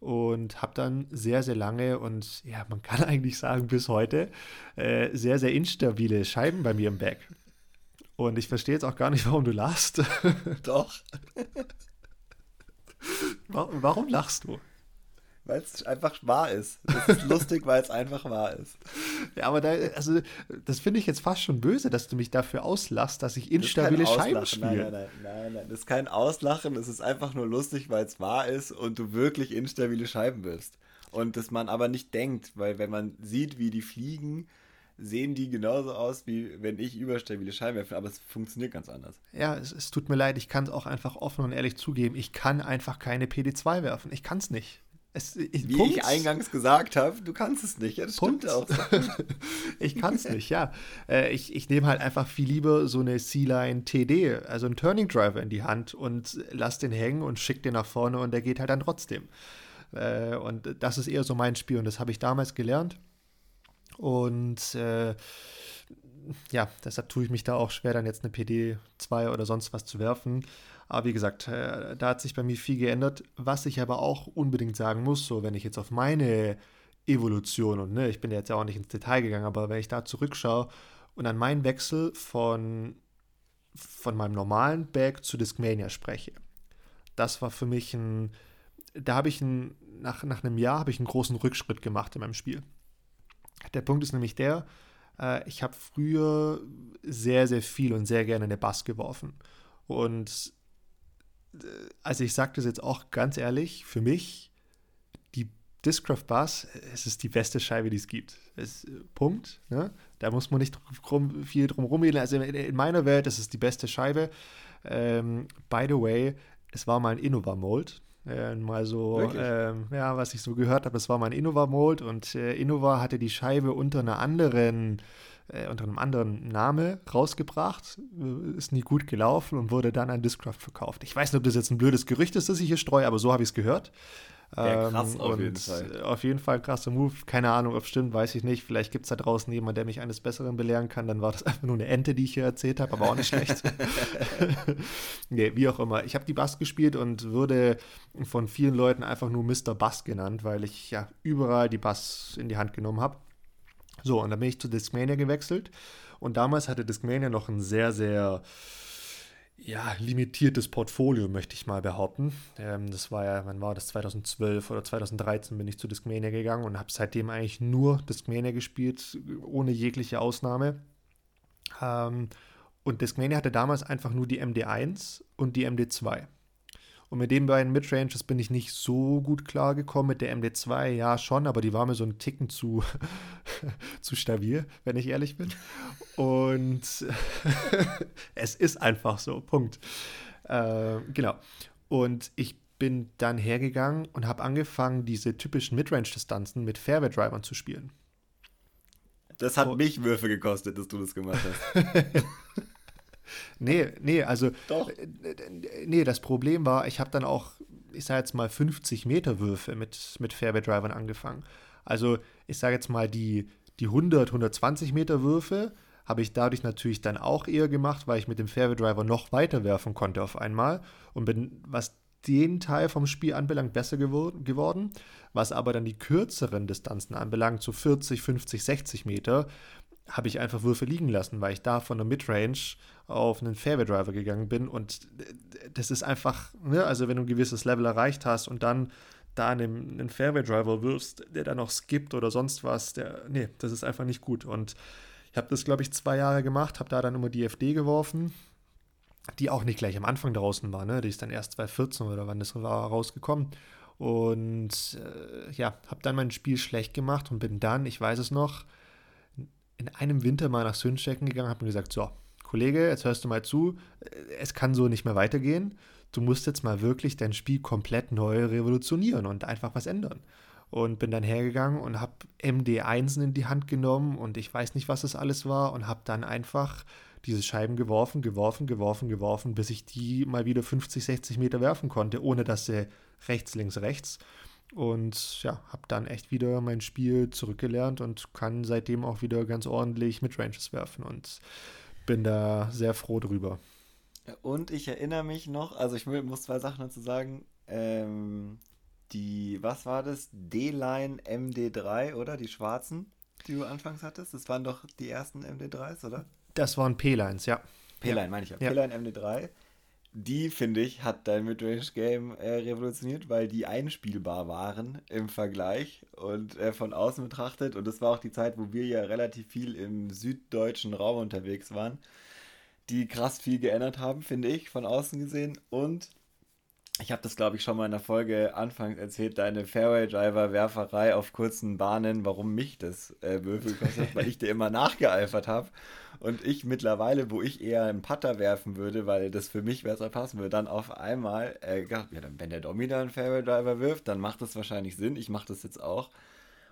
und habe dann sehr, sehr lange und ja, man kann eigentlich sagen bis heute äh, sehr, sehr instabile Scheiben bei mir im Back. Und ich verstehe jetzt auch gar nicht, warum du lachst. Doch. warum lachst du? Weil es einfach wahr ist. Es ist lustig, weil es einfach wahr ist. Ja, aber da, also, das finde ich jetzt fast schon böse, dass du mich dafür auslachst, dass ich instabile Scheiben spiele. Nein, nein, nein, nein, nein. Das ist kein Auslachen, es ist einfach nur lustig, weil es wahr ist und du wirklich instabile Scheiben wirst. Und dass man aber nicht denkt, weil wenn man sieht, wie die fliegen, sehen die genauso aus, wie wenn ich überstabile Scheiben werfe, aber es funktioniert ganz anders. Ja, es, es tut mir leid, ich kann es auch einfach offen und ehrlich zugeben, ich kann einfach keine PD2 werfen. Ich kann es nicht. Es, ich, Wie Punkt. ich eingangs gesagt habe, du kannst es nicht. Ja, das Punkt. stimmt auch. ich kann es nicht, ja. Äh, ich ich nehme halt einfach viel lieber so eine C-Line TD, also einen Turning Driver in die Hand und lass den hängen und schick den nach vorne und der geht halt dann trotzdem. Äh, und das ist eher so mein Spiel und das habe ich damals gelernt. Und äh, ja, deshalb tue ich mich da auch schwer, dann jetzt eine PD2 oder sonst was zu werfen. Aber wie gesagt, äh, da hat sich bei mir viel geändert. Was ich aber auch unbedingt sagen muss, so wenn ich jetzt auf meine Evolution und ne, ich bin jetzt ja auch nicht ins Detail gegangen, aber wenn ich da zurückschaue und an meinen Wechsel von, von meinem normalen Bag zu Discmania spreche, das war für mich ein, da habe ich ein, nach, nach einem Jahr habe ich einen großen Rückschritt gemacht in meinem Spiel. Der Punkt ist nämlich der, äh, ich habe früher sehr, sehr viel und sehr gerne eine Bass geworfen. Und äh, also ich sage das jetzt auch ganz ehrlich, für mich, die Discraft Bass, es ist die beste Scheibe, die es gibt. Es, Punkt. Ne? Da muss man nicht drum, viel drum rumreden. Also in, in, meiner Welt ist es die beste Scheibe. Ähm, by the way, es war mal ein Innova Mold. Äh, mal so, ähm, ja, was ich so gehört habe, das war mein Innova-Mold und äh, Innova hatte die Scheibe unter einer anderen, äh, unter einem anderen Name rausgebracht, äh, ist nie gut gelaufen und wurde dann an Discraft verkauft. Ich weiß nicht, ob das jetzt ein blödes Gerücht ist, das ich hier streue, aber so habe ich es gehört. Ja, krass, ähm, auf jeden Fall. Auf jeden Fall krasser Move. Keine Ahnung, ob es stimmt, weiß ich nicht. Vielleicht gibt es da draußen jemanden, der mich eines Besseren belehren kann. Dann war das einfach nur eine Ente, die ich hier erzählt habe, aber auch nicht schlecht. nee, wie auch immer. Ich habe die Bass gespielt und wurde von vielen Leuten einfach nur Mr. Bass genannt, weil ich ja überall die Bass in die Hand genommen habe. So, und dann bin ich zu Discmania gewechselt. Und damals hatte Discmania noch ein sehr, sehr ja, limitiertes Portfolio, möchte ich mal behaupten. Ähm, das war ja, wann war das? 2012 oder 2013 bin ich zu Discmania gegangen und habe seitdem eigentlich nur Discmania gespielt, ohne jegliche Ausnahme. Ähm, und Discmania hatte damals einfach nur die MD1 und die MD2. Und mit den beiden Midranges bin ich nicht so gut klargekommen. Mit der MD2 ja schon, aber die war mir so ein Ticken zu, zu stabil, wenn ich ehrlich bin. Und es ist einfach so, Punkt. Äh, genau. Und ich bin dann hergegangen und habe angefangen, diese typischen Midrange-Distanzen mit Fairway-Drivern zu spielen. Das hat oh. mich Würfe gekostet, dass du das gemacht hast. Nee, nee, also. Doch. Äh, nee, das Problem war, ich habe dann auch, ich sage jetzt mal, 50 Meter Würfe mit, mit Fairway-Drivern angefangen. Also, ich sage jetzt mal, die, die 100, 120 Meter Würfe habe ich dadurch natürlich dann auch eher gemacht, weil ich mit dem Fairway-Driver noch weiter werfen konnte auf einmal und bin, was den Teil vom Spiel anbelangt, besser geworden. Was aber dann die kürzeren Distanzen anbelangt, so 40, 50, 60 Meter, habe ich einfach Würfe liegen lassen, weil ich da von der Midrange auf einen Fairway Driver gegangen bin. Und das ist einfach, ne, also wenn du ein gewisses Level erreicht hast und dann da einen, einen Fairway Driver wirfst, der dann noch skippt oder sonst was, der, nee, das ist einfach nicht gut. Und ich habe das, glaube ich, zwei Jahre gemacht, habe da dann immer die FD geworfen, die auch nicht gleich am Anfang draußen war, ne, die ist dann erst 2014 oder wann das war rausgekommen. Und äh, ja, habe dann mein Spiel schlecht gemacht und bin dann, ich weiß es noch, in einem Winter mal nach Sünstecken gegangen habe und gesagt, so, Kollege, jetzt hörst du mal zu, es kann so nicht mehr weitergehen. Du musst jetzt mal wirklich dein Spiel komplett neu revolutionieren und einfach was ändern. Und bin dann hergegangen und habe MD1 in die Hand genommen und ich weiß nicht, was das alles war und habe dann einfach diese Scheiben geworfen, geworfen, geworfen, geworfen, bis ich die mal wieder 50, 60 Meter werfen konnte, ohne dass sie rechts, links, rechts. Und ja, habe dann echt wieder mein Spiel zurückgelernt und kann seitdem auch wieder ganz ordentlich mit Ranges werfen und bin da sehr froh drüber. Und ich erinnere mich noch, also ich muss zwei Sachen dazu sagen. Ähm, die, was war das? D-Line MD3, oder? Die schwarzen, die du anfangs hattest. Das waren doch die ersten MD3s, oder? Das waren P-Lines, ja. P-Line, meine ich ja. ja. P-Line MD3 die, finde ich, hat dein Midrange-Game äh, revolutioniert, weil die einspielbar waren im Vergleich und äh, von außen betrachtet. Und das war auch die Zeit, wo wir ja relativ viel im süddeutschen Raum unterwegs waren, die krass viel geändert haben, finde ich, von außen gesehen. Und ich habe das, glaube ich, schon mal in der Folge anfangs erzählt, deine Fairway-Driver-Werferei auf kurzen Bahnen, warum mich das äh, Würfel gekostet weil ich dir immer nachgeeifert habe. Und ich mittlerweile, wo ich eher einen Putter werfen würde, weil das für mich besser passen würde, dann auf einmal äh, gedacht, ja, wenn der Domi da einen Fairway-Driver wirft, dann macht das wahrscheinlich Sinn. Ich mache das jetzt auch.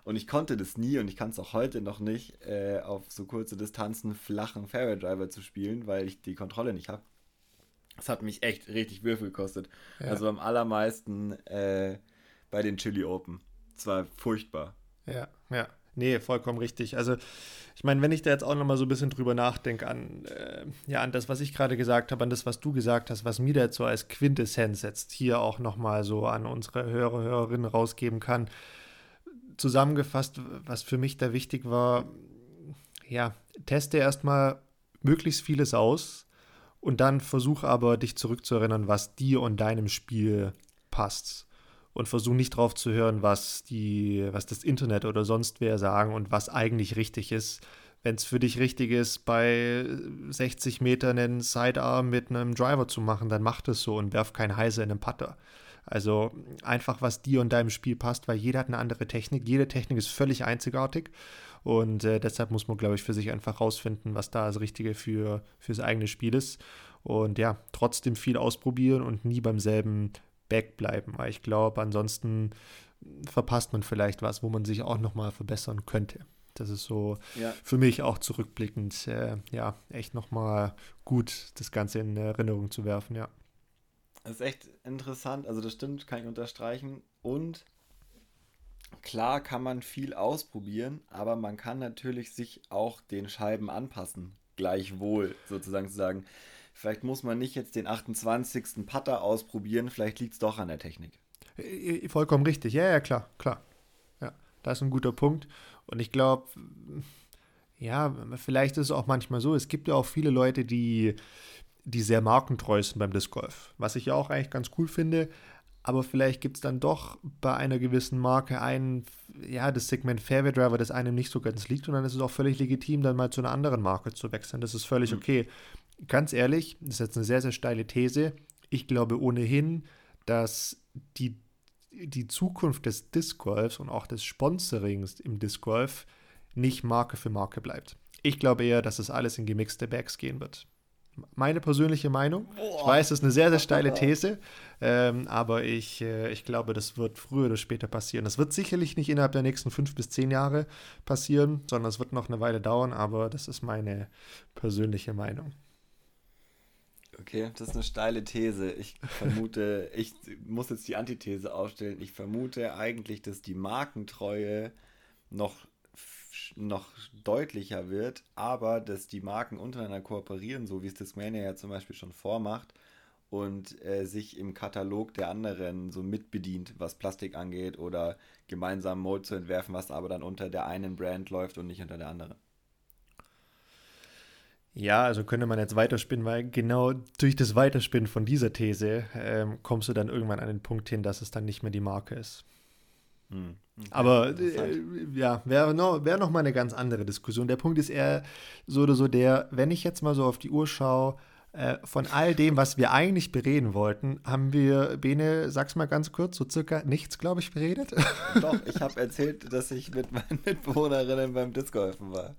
Und ich konnte das nie und ich kann es auch heute noch nicht, äh, auf so kurze Distanzen flachen Fairway-Driver zu spielen, weil ich die Kontrolle nicht habe. Das hat mich echt richtig Würfel gekostet. Ja. Also am allermeisten äh, bei den Chili Open. Es war furchtbar. Ja, ja. Nee, vollkommen richtig. Also, ich meine, wenn ich da jetzt auch nochmal so ein bisschen drüber nachdenke an, äh, ja, an das, was ich gerade gesagt habe, an das, was du gesagt hast, was mir da jetzt so als Quintessenz jetzt hier auch nochmal so an unsere Hörer, Hörerinnen rausgeben kann. Zusammengefasst, was für mich da wichtig war, ja, teste erstmal möglichst vieles aus, und dann versuch aber, dich zurückzuerinnern, was dir und deinem Spiel passt. Und versuch nicht drauf zu hören, was, die, was das Internet oder sonst wer sagen und was eigentlich richtig ist. Wenn es für dich richtig ist, bei 60 Metern einen Sidearm mit einem Driver zu machen, dann mach das so und werf kein Heiser in einen Putter. Also einfach, was dir und deinem Spiel passt, weil jeder hat eine andere Technik. Jede Technik ist völlig einzigartig. Und äh, deshalb muss man, glaube ich, für sich einfach rausfinden, was da das Richtige für, fürs eigene Spiel ist. Und ja, trotzdem viel ausprobieren und nie beim selben Back bleiben. Weil ich glaube, ansonsten verpasst man vielleicht was, wo man sich auch nochmal verbessern könnte. Das ist so ja. für mich auch zurückblickend, äh, ja, echt nochmal gut, das Ganze in Erinnerung zu werfen, ja. Das ist echt interessant, also das stimmt, kann ich unterstreichen. Und klar kann man viel ausprobieren, aber man kann natürlich sich auch den Scheiben anpassen. Gleichwohl, sozusagen zu sagen, vielleicht muss man nicht jetzt den 28. Putter ausprobieren, vielleicht liegt es doch an der Technik. Vollkommen richtig, ja, ja, klar, klar. Ja, das ist ein guter Punkt. Und ich glaube, ja, vielleicht ist es auch manchmal so, es gibt ja auch viele Leute, die die sehr markentreu sind beim Disc Golf. Was ich ja auch eigentlich ganz cool finde. Aber vielleicht gibt es dann doch bei einer gewissen Marke ein, ja, das Segment Fairway Driver, das einem nicht so ganz liegt. Und dann ist es auch völlig legitim, dann mal zu einer anderen Marke zu wechseln. Das ist völlig mhm. okay. Ganz ehrlich, das ist jetzt eine sehr, sehr steile These. Ich glaube ohnehin, dass die, die Zukunft des Disc Golfs und auch des Sponsorings im Disc Golf nicht Marke für Marke bleibt. Ich glaube eher, dass es alles in gemixte Bags gehen wird. Meine persönliche Meinung. Boah. Ich weiß, das ist eine sehr, sehr steile These, ähm, aber ich, äh, ich glaube, das wird früher oder später passieren. Das wird sicherlich nicht innerhalb der nächsten fünf bis zehn Jahre passieren, sondern es wird noch eine Weile dauern, aber das ist meine persönliche Meinung. Okay, das ist eine steile These. Ich vermute, ich muss jetzt die Antithese aufstellen. Ich vermute eigentlich, dass die Markentreue noch noch deutlicher wird, aber dass die Marken untereinander kooperieren, so wie es Discmania ja zum Beispiel schon vormacht und äh, sich im Katalog der anderen so mitbedient, was Plastik angeht oder gemeinsam Mode zu entwerfen, was aber dann unter der einen Brand läuft und nicht unter der anderen. Ja, also könnte man jetzt weiterspinnen, weil genau durch das Weiterspinnen von dieser These ähm, kommst du dann irgendwann an den Punkt hin, dass es dann nicht mehr die Marke ist. Okay, Aber äh, ja, wäre noch, wär noch mal eine ganz andere Diskussion. Der Punkt ist eher so oder so der, wenn ich jetzt mal so auf die Uhr schaue, äh, von all dem, was wir eigentlich bereden wollten, haben wir, Bene, sag's mal ganz kurz, so circa nichts, glaube ich, beredet. Doch, ich habe erzählt, dass ich mit meinen Mitbewohnerinnen beim Discgolfen war.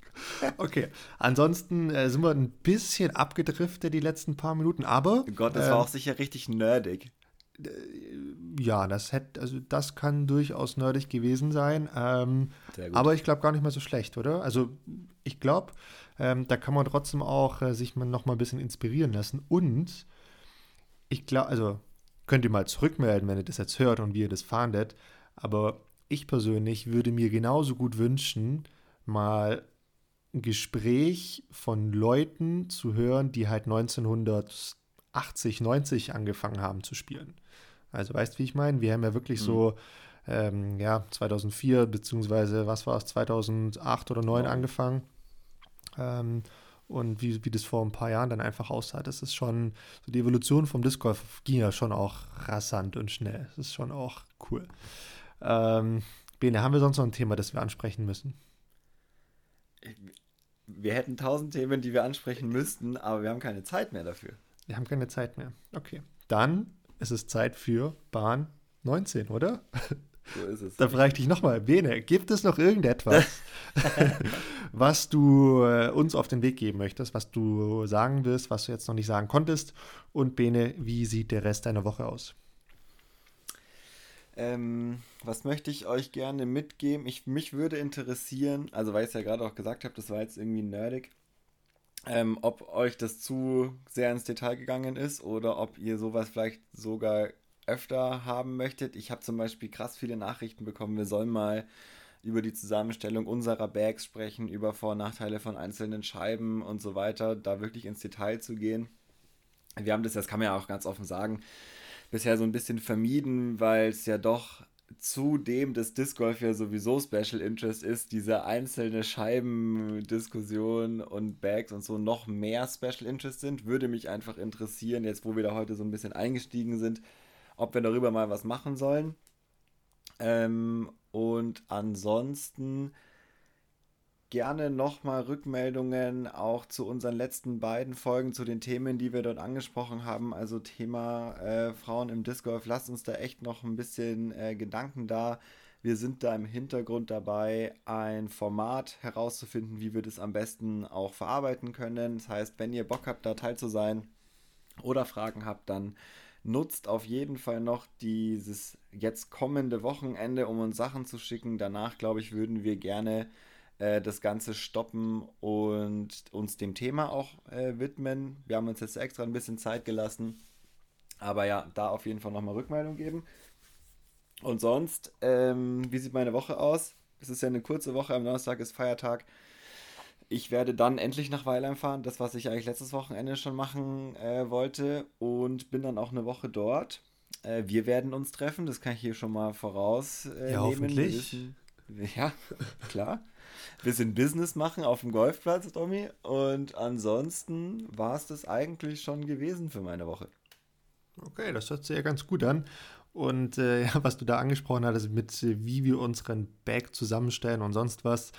Okay, ansonsten äh, sind wir ein bisschen abgedriftet die letzten paar Minuten, aber. Gott, das war ähm, auch sicher richtig nerdig. Äh, ja, das hätte, also das kann durchaus nerdig gewesen sein. Ähm, aber ich glaube gar nicht mal so schlecht, oder? Also ich glaube, ähm, da kann man trotzdem auch äh, sich mal noch mal ein bisschen inspirieren lassen. Und ich glaube, also könnt ihr mal zurückmelden, wenn ihr das jetzt hört und wie ihr das fahndet. Aber ich persönlich würde mir genauso gut wünschen, mal ein Gespräch von Leuten zu hören, die halt 1980, 90 angefangen haben zu spielen. Also weißt du, wie ich meine? Wir haben ja wirklich mhm. so, ähm, ja, 2004 beziehungsweise was war es, 2008 oder 2009 ja. angefangen. Ähm, und wie, wie das vor ein paar Jahren dann einfach aussah, das ist schon, so die Evolution vom Disc Golf ging ja schon auch rasant und schnell. Das ist schon auch cool. Ähm, Bene, haben wir sonst noch ein Thema, das wir ansprechen müssen? Wir hätten tausend Themen, die wir ansprechen müssten, aber wir haben keine Zeit mehr dafür. Wir haben keine Zeit mehr. Okay. Dann es ist Zeit für Bahn 19, oder? So ist es. da frage ich dich nochmal, Bene, gibt es noch irgendetwas, was du äh, uns auf den Weg geben möchtest, was du sagen willst, was du jetzt noch nicht sagen konntest? Und Bene, wie sieht der Rest deiner Woche aus? Ähm, was möchte ich euch gerne mitgeben? Ich, mich würde interessieren, also weil ich es ja gerade auch gesagt habe, das war jetzt irgendwie nerdig, ähm, ob euch das zu sehr ins Detail gegangen ist oder ob ihr sowas vielleicht sogar öfter haben möchtet. Ich habe zum Beispiel krass viele Nachrichten bekommen, wir sollen mal über die Zusammenstellung unserer Bags sprechen, über Vor- und Nachteile von einzelnen Scheiben und so weiter, da wirklich ins Detail zu gehen. Wir haben das, das kann man ja auch ganz offen sagen, bisher so ein bisschen vermieden, weil es ja doch zudem dass Disc Golf ja sowieso Special Interest ist, diese einzelne Scheibendiskussion und Bags und so noch mehr Special Interest sind, würde mich einfach interessieren, jetzt wo wir da heute so ein bisschen eingestiegen sind, ob wir darüber mal was machen sollen. Ähm, und ansonsten gerne nochmal Rückmeldungen auch zu unseren letzten beiden Folgen, zu den Themen, die wir dort angesprochen haben. Also Thema äh, Frauen im Disc Golf. Lasst uns da echt noch ein bisschen äh, Gedanken da. Wir sind da im Hintergrund dabei, ein Format herauszufinden, wie wir das am besten auch verarbeiten können. Das heißt, wenn ihr Bock habt, da teil zu sein oder Fragen habt, dann nutzt auf jeden Fall noch dieses jetzt kommende Wochenende, um uns Sachen zu schicken. Danach, glaube ich, würden wir gerne äh, das Ganze stoppen und uns dem Thema auch äh, widmen. Wir haben uns jetzt extra ein bisschen Zeit gelassen. Aber ja, da auf jeden Fall nochmal Rückmeldung geben. Und sonst, ähm, wie sieht meine Woche aus? Es ist ja eine kurze Woche, am Donnerstag ist Feiertag. Ich werde dann endlich nach Weilheim fahren, das, was ich eigentlich letztes Wochenende schon machen äh, wollte. Und bin dann auch eine Woche dort. Äh, wir werden uns treffen, das kann ich hier schon mal vorausnehmen. Äh, ja, hoffentlich. Ja, klar. Bisschen Business machen auf dem Golfplatz, Tommy. Und ansonsten war es das eigentlich schon gewesen für meine Woche. Okay, das hört sich ja ganz gut an. Und äh, was du da angesprochen hattest, mit äh, wie wir unseren Bag zusammenstellen und sonst was,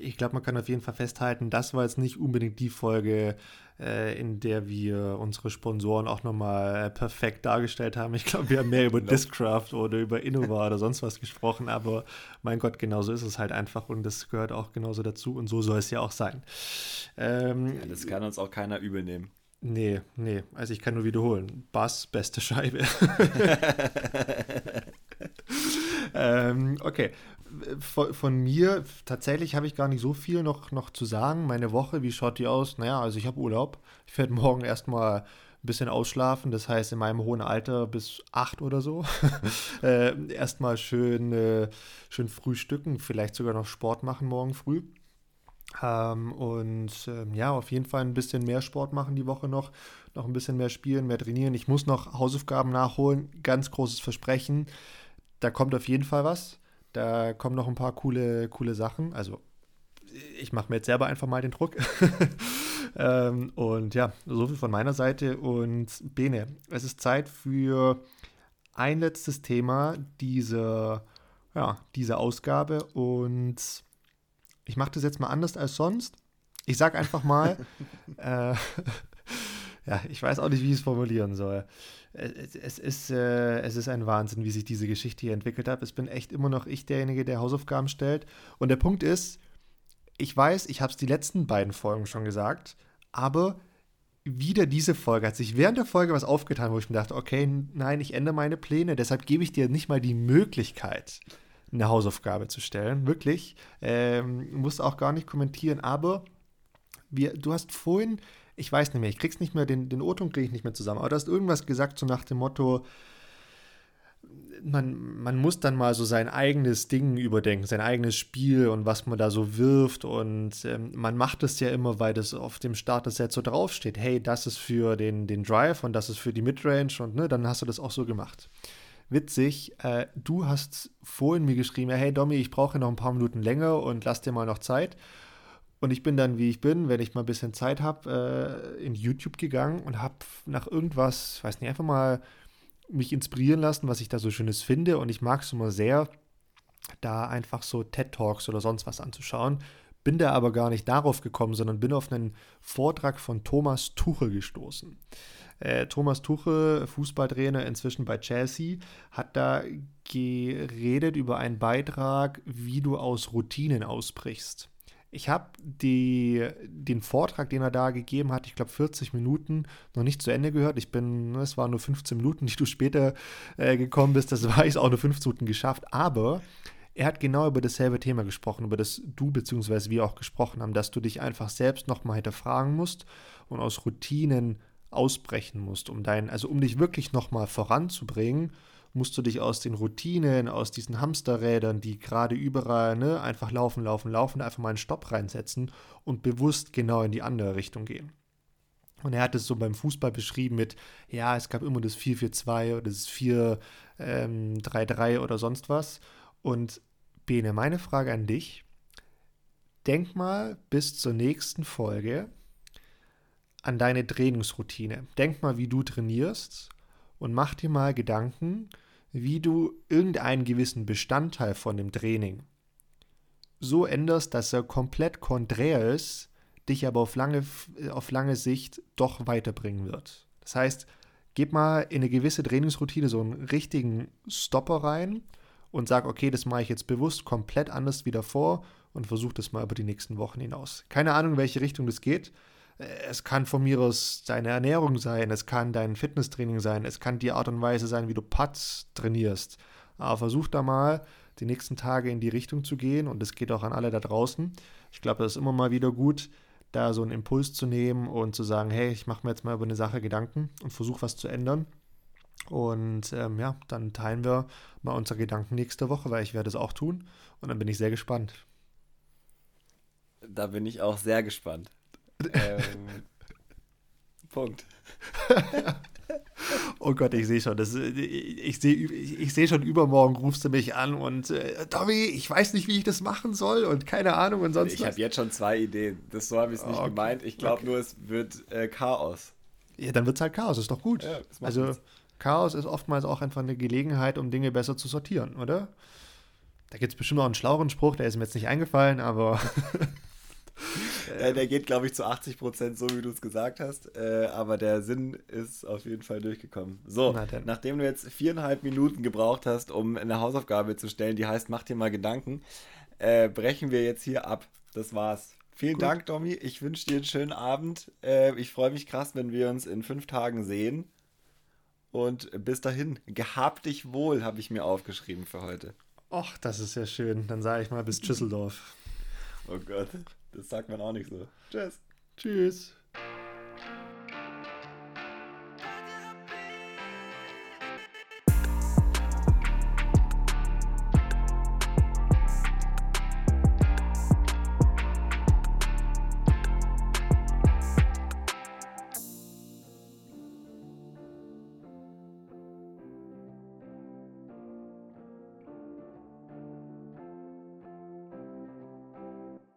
ich glaube, man kann auf jeden Fall festhalten, das war jetzt nicht unbedingt die Folge, äh, in der wir unsere Sponsoren auch nochmal perfekt dargestellt haben. Ich glaube, wir haben mehr über Discraft oder über Innova oder sonst was gesprochen, aber mein Gott, genauso ist es halt einfach und das gehört auch genauso dazu und so soll es ja auch sein. Ähm, ja, das kann uns auch keiner übel nehmen. Nee, nee, also ich kann nur wiederholen. Bass, beste Scheibe. ähm, okay, von, von, mir, tatsächlich habe ich gar nicht so viel noch, noch zu sagen. Meine Woche, wie schaut die aus? Naja, also ich habe Urlaub. Ich werde morgen erstmal ein bisschen ausschlafen, das heißt in meinem hohen Alter bis acht oder so. äh, erstmal schön, äh, schön frühstücken, vielleicht sogar noch Sport machen morgen früh. Ähm, und ähm, ja, auf jeden Fall ein bisschen mehr Sport machen die Woche noch, noch ein bisschen mehr spielen, mehr trainieren. Ich muss noch Hausaufgaben nachholen, ganz großes Versprechen. Da kommt auf jeden Fall was. Da kommen noch ein paar coole, coole Sachen. Also ich mache mir jetzt selber einfach mal den Druck. ähm, und ja, so viel von meiner Seite. Und Bene, es ist Zeit für ein letztes Thema dieser, ja, dieser Ausgabe. Und ich mache das jetzt mal anders als sonst. Ich sage einfach mal, äh, ja, ich weiß auch nicht, wie ich es formulieren soll. Es, ist, äh, es ist ein Wahnsinn, wie sich diese Geschichte hier entwickelt hat. Es bin echt immer noch ich derjenige, der Hausaufgaben stellt. Und der Punkt ist, ich weiß, ich habe es die letzten beiden Folgen schon gesagt, aber wieder diese Folge hat sich während der Folge was aufgetan, wo ich mir dachte, okay, nein, ich ändere meine Pläne, deshalb gebe ich dir nicht mal die Möglichkeit, eine Hausaufgabe zu stellen. Wirklich. Ähm, musst auch gar nicht kommentieren, aber wir, du hast vorhin, ich weiß nicht mehr, ich krieg's nicht mehr, den, den O-Ton kriege ich nicht mehr zusammen, aber du hast irgendwas gesagt, so nach dem Motto, man, man muss dann mal so sein eigenes Ding überdenken, sein eigenes Spiel und was man da so wirft. Und ähm, man macht es ja immer, weil das auf dem Starter-Set so draufsteht. Hey, das ist für den, den Drive und das ist für die Midrange und ne, dann hast du das auch so gemacht witzig, äh, du hast vorhin mir geschrieben, hey Domi, ich brauche noch ein paar Minuten länger und lass dir mal noch Zeit. Und ich bin dann, wie ich bin, wenn ich mal ein bisschen Zeit habe, äh, in YouTube gegangen und habe nach irgendwas, weiß nicht, einfach mal mich inspirieren lassen, was ich da so Schönes finde. Und ich mag es immer sehr, da einfach so TED Talks oder sonst was anzuschauen. Bin da aber gar nicht darauf gekommen, sondern bin auf einen Vortrag von Thomas Tuchel gestoßen. Äh, Thomas Tuchel, Fußballtrainer inzwischen bei Chelsea, hat da geredet über einen Beitrag, wie du aus Routinen ausbrichst. Ich habe den Vortrag, den er da gegeben hat, ich glaube 40 Minuten, noch nicht zu Ende gehört. Ich bin, ne, es waren nur 15 Minuten, die du später äh, gekommen bist. Das war ich auch nur 15 Minuten geschafft. Aber er hat genau über dasselbe Thema gesprochen, über das du bzw. wir auch gesprochen haben, dass du dich einfach selbst nochmal hinterfragen musst und aus Routinen ausbrechen musst, um dein, also um dich wirklich nochmal voranzubringen, musst du dich aus den Routinen, aus diesen Hamsterrädern, die gerade überall ne, einfach laufen, laufen, laufen, einfach mal einen Stopp reinsetzen und bewusst genau in die andere Richtung gehen. Und er hat es so beim Fußball beschrieben mit, ja, es gab immer das 4-4-2 oder das 4-3-3 ähm, oder sonst was. Und Bene, meine Frage an dich, denk mal bis zur nächsten Folge, an deine Trainingsroutine. Denk mal, wie du trainierst und mach dir mal Gedanken, wie du irgendeinen gewissen Bestandteil von dem Training so änderst, dass er komplett konträr ist, dich aber auf lange, auf lange Sicht doch weiterbringen wird. Das heißt, gib mal in eine gewisse Trainingsroutine so einen richtigen Stopper rein und sag, okay, das mache ich jetzt bewusst komplett anders wie davor und versuche das mal über die nächsten Wochen hinaus. Keine Ahnung, in welche Richtung das geht, es kann von mir aus deine Ernährung sein, es kann dein Fitnesstraining sein, es kann die Art und Weise sein, wie du Putts trainierst. Aber versuch da mal die nächsten Tage in die Richtung zu gehen und es geht auch an alle da draußen. Ich glaube, das ist immer mal wieder gut, da so einen Impuls zu nehmen und zu sagen, hey, ich mache mir jetzt mal über eine Sache Gedanken und versuche was zu ändern. Und ähm, ja, dann teilen wir mal unsere Gedanken nächste Woche, weil ich werde es auch tun. Und dann bin ich sehr gespannt. Da bin ich auch sehr gespannt. Ähm, Punkt. Oh Gott, ich sehe schon. Das, ich sehe ich seh schon übermorgen rufst du mich an und äh, Tommy, ich weiß nicht, wie ich das machen soll und keine Ahnung und sonst Ich habe jetzt schon zwei Ideen. Das so habe ich es nicht okay. gemeint. Ich glaube okay. nur, es wird äh, Chaos. Ja, dann wird es halt Chaos, ist doch gut. Ja, also nichts. Chaos ist oftmals auch einfach eine Gelegenheit, um Dinge besser zu sortieren, oder? Da gibt es bestimmt noch einen schlaueren Spruch, der ist mir jetzt nicht eingefallen, aber. äh, der geht, glaube ich, zu 80 Prozent so, wie du es gesagt hast. Äh, aber der Sinn ist auf jeden Fall durchgekommen. So, Na nachdem du jetzt viereinhalb Minuten gebraucht hast, um eine Hausaufgabe zu stellen, die heißt, mach dir mal Gedanken, äh, brechen wir jetzt hier ab. Das war's. Vielen Gut. Dank, Domi. Ich wünsche dir einen schönen Abend. Äh, ich freue mich krass, wenn wir uns in fünf Tagen sehen. Und bis dahin, gehabt dich wohl, habe ich mir aufgeschrieben für heute. Ach, das ist ja schön. Dann sage ich mal bis Düsseldorf. oh Gott, das sagt man auch nicht so. Tschüss. Tschüss.